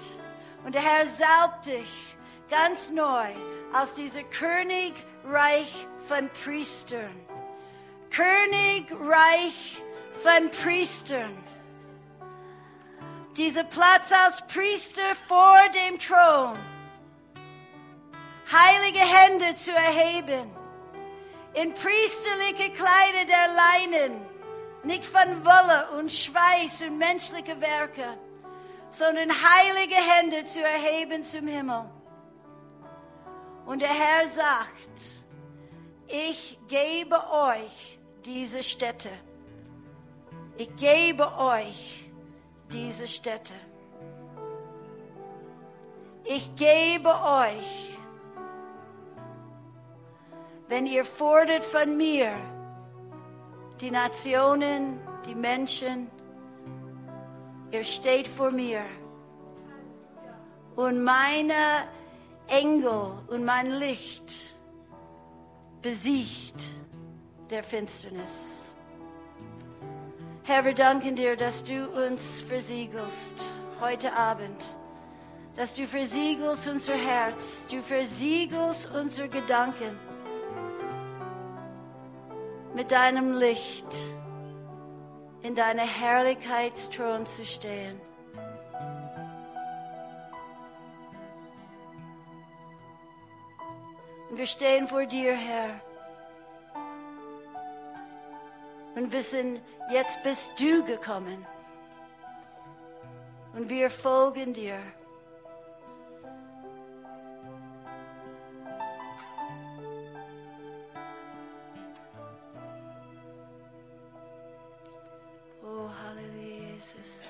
und der Herr salbt dich ganz neu als dieser Königreich von Priestern. Königreich von Priestern. Dieser Platz als Priester vor dem Thron. Heilige Hände zu erheben. In priesterliche Kleider der Leinen. Nicht von Wolle und Schweiß und menschliche Werke, sondern heilige Hände zu erheben zum Himmel. Und der Herr sagt, ich gebe euch diese Städte. Ich gebe euch diese Städte. Ich gebe euch, wenn ihr fordert von mir, die Nationen, die Menschen, ihr steht vor mir. Und meine Engel und mein Licht besiegt der Finsternis. Herr, wir danken dir, dass du uns versiegelst heute Abend, dass du versiegelst unser Herz, du versiegelst unsere Gedanken mit deinem Licht in deiner Herrlichkeitsthron zu stehen. Und wir stehen vor dir, Herr. Und wissen, jetzt bist du gekommen. Und wir folgen dir. Oh, Halleluja, Jesus.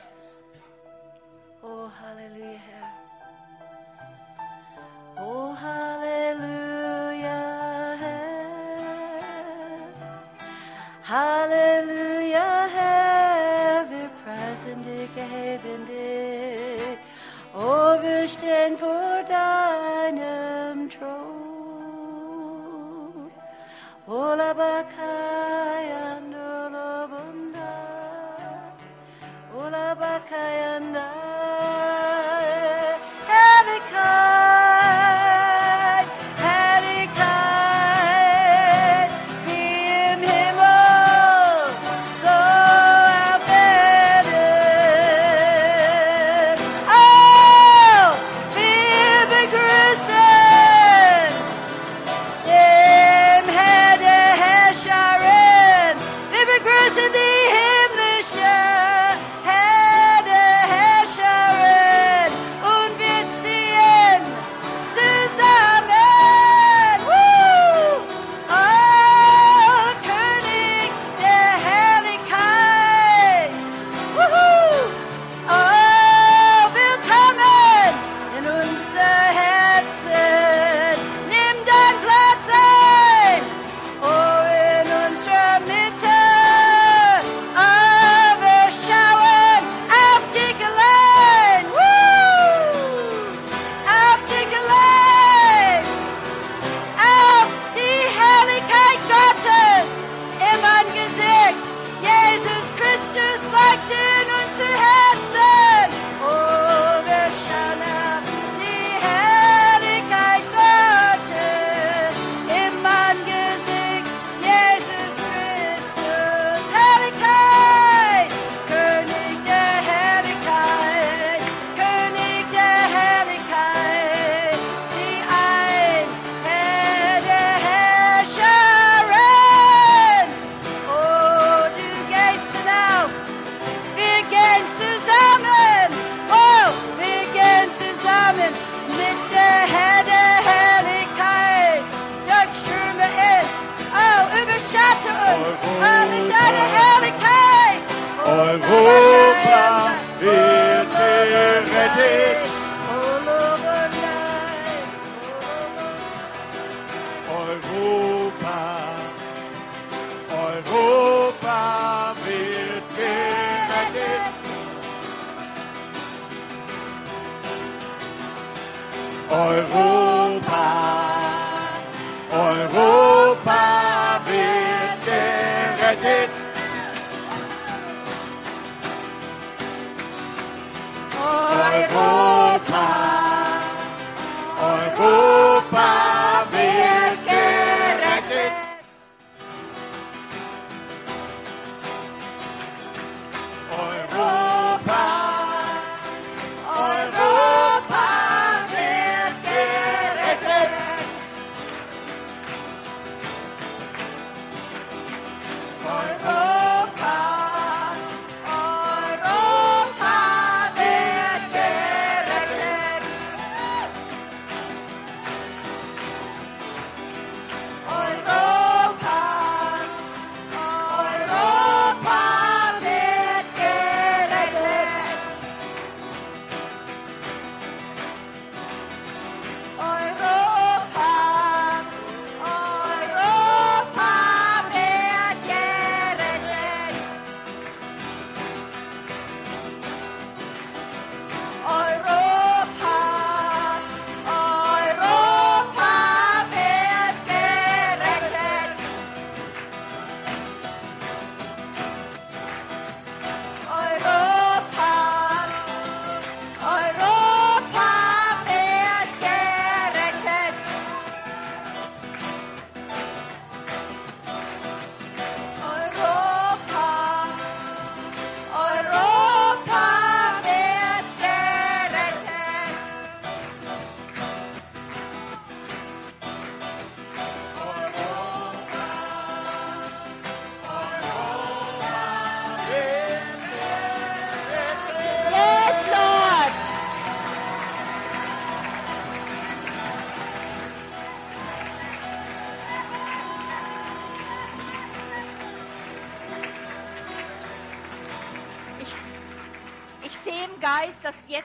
Oh, Halleluja, Herr. Oh, wir stehen vor deinem Thron. Oh, Labakayando,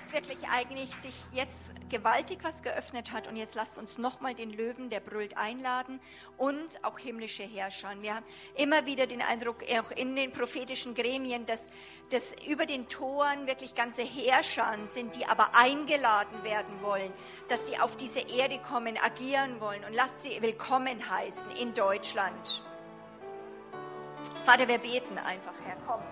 dass wirklich eigentlich sich jetzt gewaltig was geöffnet hat. Und jetzt lasst uns nochmal den Löwen, der brüllt, einladen und auch himmlische Herrscher. Wir haben immer wieder den Eindruck, auch in den prophetischen Gremien, dass, dass über den Toren wirklich ganze Herrscher sind, die aber eingeladen werden wollen, dass sie auf diese Erde kommen, agieren wollen. Und lasst sie willkommen heißen in Deutschland. Vater, wir beten einfach, Herr, komm.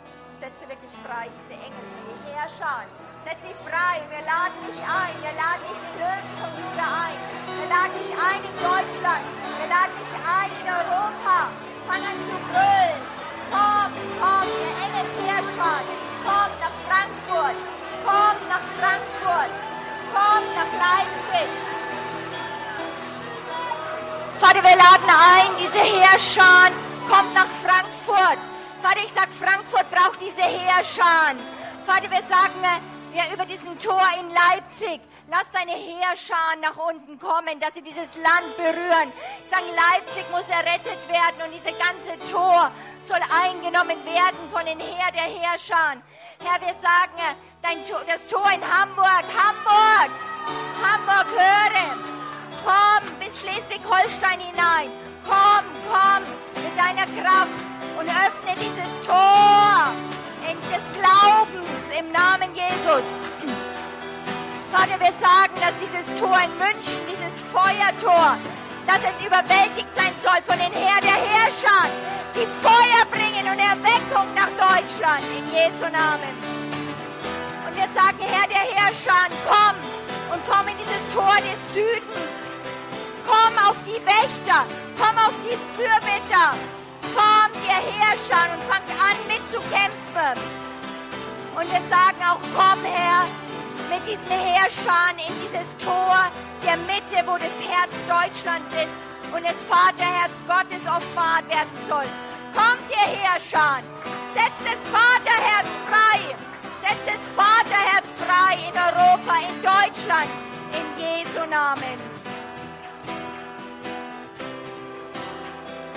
Setze wirklich frei diese Engel, so die Herrscher. Setz sie frei. Wir laden dich ein. Wir laden nicht den Löwen von Juda ein. Wir laden dich ein in Deutschland. Wir laden dich ein in Europa. Fang an zu brüllen. Komm, komm, ihr Engelsherrscher. Komm nach Frankfurt. Komm nach Frankfurt. Komm nach Leipzig. Vater, wir laden ein, diese Herrscher, kommt nach Frankfurt. Vater, ich sag, Frankfurt braucht diese Herrscher. Vater, wir sagen, äh, ja, über diesen Tor in Leipzig, lass deine Herrscher nach unten kommen, dass sie dieses Land berühren. Ich sage, Leipzig muss errettet werden und diese ganze Tor soll eingenommen werden von den Heer der Herrscher. Herr, wir sagen, äh, dein Tor, das Tor in Hamburg, Hamburg, Hamburg, höre. Komm bis Schleswig-Holstein hinein. Komm, komm mit deiner Kraft und öffne dieses Tor des Glaubens im Namen Jesus. Vater, wir sagen, dass dieses Tor in München, dieses Feuertor, dass es überwältigt sein soll von den Herr der Herrscher, die Feuer bringen und Erweckung nach Deutschland in Jesu Namen. Und wir sagen, Herr der Herrscher, komm und komm in dieses Tor des Südens. Komm auf die Wächter, komm auf die Fürbitter, komm ihr Herrscher und fangt an mitzukämpfen. Und wir sagen auch, komm Herr, mit diesen Herrschern in dieses Tor der Mitte, wo das Herz Deutschlands ist und das Vaterherz Gottes offenbart werden soll. Kommt ihr Herrscher, setzt das Vaterherz frei, setzt das Vaterherz frei in Europa, in Deutschland, in Jesu Namen.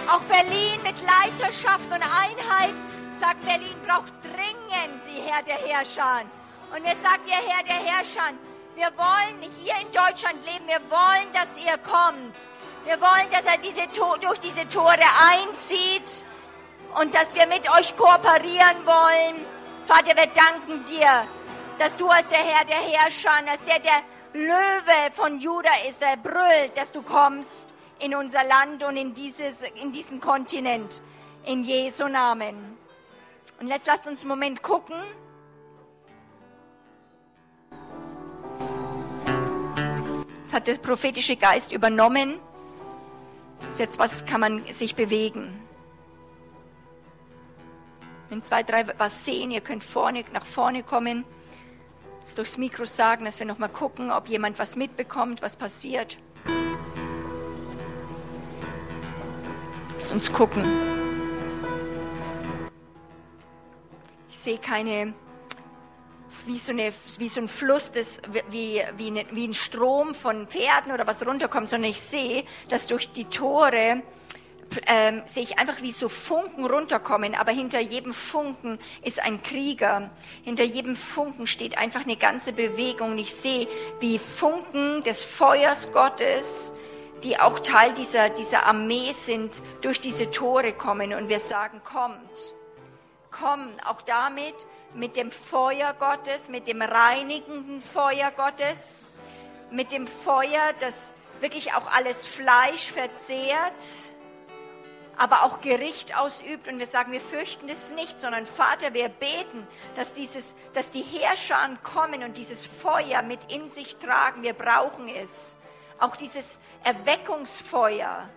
Auch Berlin mit Leiterschaft und Einheit sagt, Berlin braucht dringend die Herr der Herrscher. Und er sagt, ihr Herr der Herrscher, wir wollen hier in Deutschland leben, wir wollen, dass ihr kommt. Wir wollen, dass er diese, durch diese Tore einzieht und dass wir mit euch kooperieren wollen. Vater, wir danken dir, dass du als der Herr der Herrscher, als der, der Löwe von Juda ist, er brüllt, dass du kommst in unser Land und in, dieses, in diesen Kontinent. In Jesu Namen. Und jetzt lasst uns einen Moment gucken. Das hat der prophetische Geist übernommen. Jetzt was kann man sich bewegen. Wenn zwei, drei was sehen, ihr könnt vorne, nach vorne kommen, das durchs Mikro sagen, dass wir nochmal gucken, ob jemand was mitbekommt, was passiert. Lass uns gucken. Ich sehe keine, wie so, eine, wie so ein Fluss, das, wie, wie, eine, wie ein Strom von Pferden oder was runterkommt, sondern ich sehe, dass durch die Tore ähm, sehe ich einfach wie so Funken runterkommen, aber hinter jedem Funken ist ein Krieger. Hinter jedem Funken steht einfach eine ganze Bewegung. Und ich sehe, wie Funken des Feuers Gottes, die auch Teil dieser, dieser Armee sind, durch diese Tore kommen. Und wir sagen, kommt, kommt, auch damit, mit dem Feuer Gottes, mit dem reinigenden Feuer Gottes, mit dem Feuer, das wirklich auch alles Fleisch verzehrt aber auch Gericht ausübt. Und wir sagen, wir fürchten es nicht, sondern Vater, wir beten, dass, dieses, dass die Herrscher kommen und dieses Feuer mit in sich tragen. Wir brauchen es. Auch dieses Erweckungsfeuer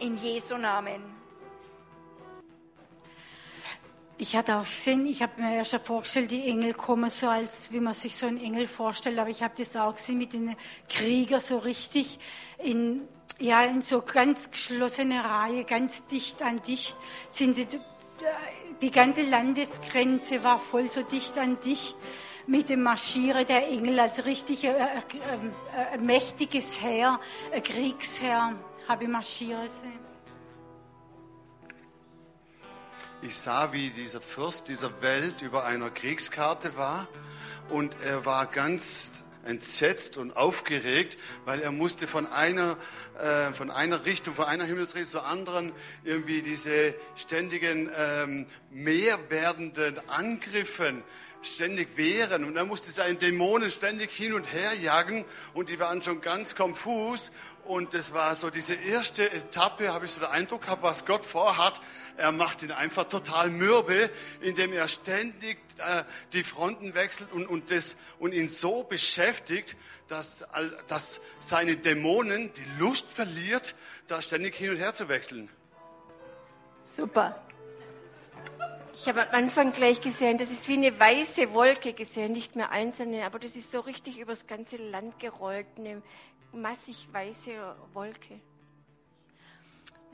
in Jesu Namen. Ich hatte auch gesehen, ich habe mir schon vorgestellt, die Engel kommen so, als wie man sich so einen Engel vorstellt, aber ich habe das auch gesehen mit den Kriegern so richtig in ja, in so ganz geschlossene Reihe, ganz dicht an dicht sind sie, die ganze Landesgrenze war voll so dicht an dicht mit dem Marschieren der Engel, also richtig ein, ein, ein mächtiges Heer, ein Kriegsheer habe ich marschieren sehen. Ich sah, wie dieser Fürst dieser Welt über einer Kriegskarte war und er war ganz entsetzt und aufgeregt, weil er musste von einer, äh, von einer Richtung, von einer Himmelsrichtung zur anderen irgendwie diese ständigen ähm, mehr werdenden Angriffen ständig wehren und er musste seinen Dämonen ständig hin und her jagen und die waren schon ganz konfus und das war so diese erste Etappe, habe ich so den Eindruck gehabt, was Gott vorhat. Er macht ihn einfach total mürbe, indem er ständig äh, die Fronten wechselt und, und, das, und ihn so beschäftigt, dass, dass seine Dämonen die Lust verliert, da ständig hin und her zu wechseln. Super. Ich habe am Anfang gleich gesehen, das ist wie eine weiße Wolke gesehen, nicht mehr einzelne, aber das ist so richtig übers ganze Land gerollt, eine massig weiße Wolke.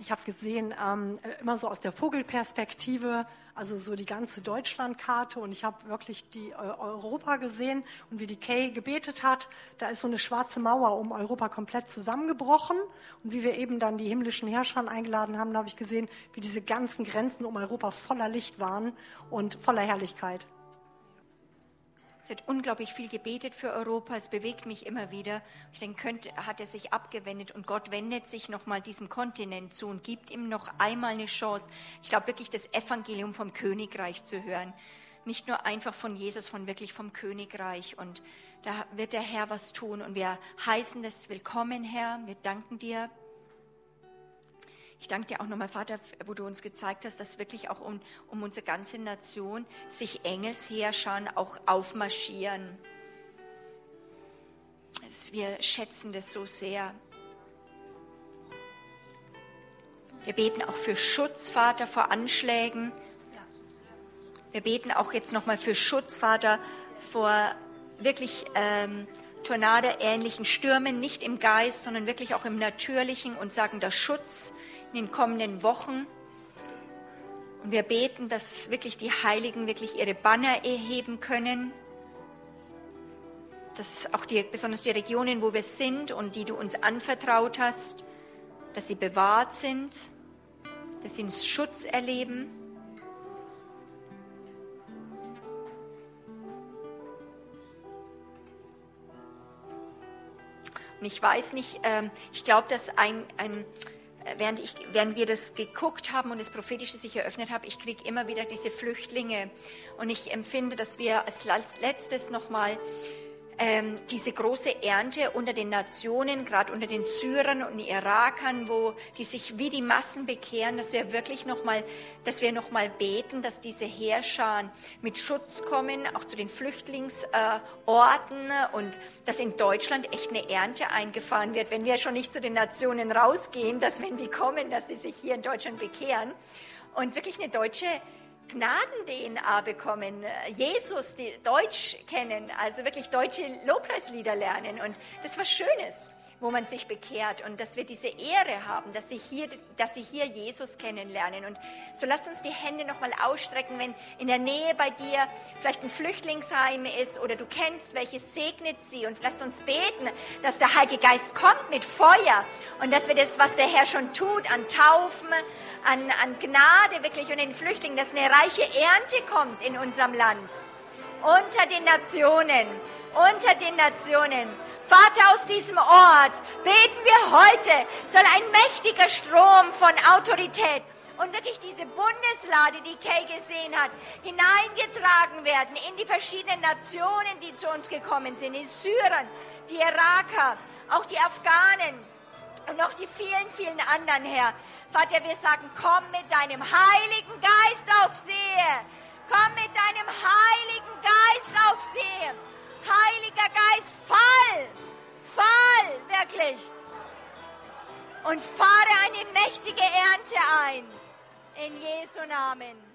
Ich habe gesehen, ähm, immer so aus der Vogelperspektive, also so die ganze Deutschlandkarte. Und ich habe wirklich die äh, Europa gesehen und wie die Kay gebetet hat, da ist so eine schwarze Mauer um Europa komplett zusammengebrochen. Und wie wir eben dann die himmlischen Herrscher eingeladen haben, da habe ich gesehen, wie diese ganzen Grenzen um Europa voller Licht waren und voller Herrlichkeit. Wird unglaublich viel gebetet für Europa. Es bewegt mich immer wieder. Ich denke, könnte, hat er sich abgewendet und Gott wendet sich nochmal diesem Kontinent zu und gibt ihm noch einmal eine Chance. Ich glaube wirklich, das Evangelium vom Königreich zu hören. Nicht nur einfach von Jesus, von wirklich vom Königreich. Und da wird der Herr was tun. Und wir heißen das willkommen, Herr. Wir danken dir ich danke dir auch nochmal, Vater, wo du uns gezeigt hast, dass wirklich auch um, um unsere ganze Nation sich Engelsherrscher auch aufmarschieren. Wir schätzen das so sehr. Wir beten auch für Schutz, Vater, vor Anschlägen. Wir beten auch jetzt nochmal für Schutz, Vater, vor wirklich ähm, Tornado-ähnlichen Stürmen, nicht im Geist, sondern wirklich auch im Natürlichen und sagen, der Schutz in den kommenden Wochen. Und wir beten, dass wirklich die Heiligen wirklich ihre Banner erheben können. Dass auch die, besonders die Regionen, wo wir sind und die du uns anvertraut hast, dass sie bewahrt sind, dass sie einen Schutz erleben. Und ich weiß nicht, ähm, ich glaube, dass ein, ein, während, ich, während wir das geguckt haben und das Prophetische sich eröffnet hat, ich kriege immer wieder diese Flüchtlinge. Und ich empfinde, dass wir als letztes nochmal ähm, diese große Ernte unter den Nationen, gerade unter den Syrern und Irakern, wo die sich wie die Massen bekehren, dass wir wirklich noch mal, dass wir noch mal beten, dass diese Heerscharen mit Schutz kommen, auch zu den Flüchtlingsorten äh, und dass in Deutschland echt eine Ernte eingefahren wird, wenn wir schon nicht zu den Nationen rausgehen, dass wenn die kommen, dass sie sich hier in Deutschland bekehren. Und wirklich eine deutsche Gnaden-DNA bekommen, Jesus die Deutsch kennen, also wirklich deutsche Lobpreislieder lernen. Und das war Schönes, wo man sich bekehrt und dass wir diese Ehre haben, dass sie hier, dass sie hier Jesus kennenlernen. Und so lasst uns die Hände nochmal ausstrecken, wenn in der Nähe bei dir vielleicht ein Flüchtlingsheim ist oder du kennst, welches segnet sie. Und lasst uns beten, dass der Heilige Geist kommt mit Feuer und dass wir das, was der Herr schon tut, an Taufen, an, an Gnade wirklich und den Flüchtlingen, dass eine reiche Ernte kommt in unserem Land. Unter den Nationen, unter den Nationen. Vater, aus diesem Ort beten wir heute, soll ein mächtiger Strom von Autorität und wirklich diese Bundeslade, die Kay gesehen hat, hineingetragen werden in die verschiedenen Nationen, die zu uns gekommen sind, die Syrern, die Iraker, auch die Afghanen, und noch die vielen, vielen anderen, Herr. Vater, wir sagen, komm mit deinem Heiligen Geist auf sie. Komm mit deinem Heiligen Geist auf sie. Heiliger Geist, fall, fall, wirklich. Und fahre eine mächtige Ernte ein. In Jesu Namen.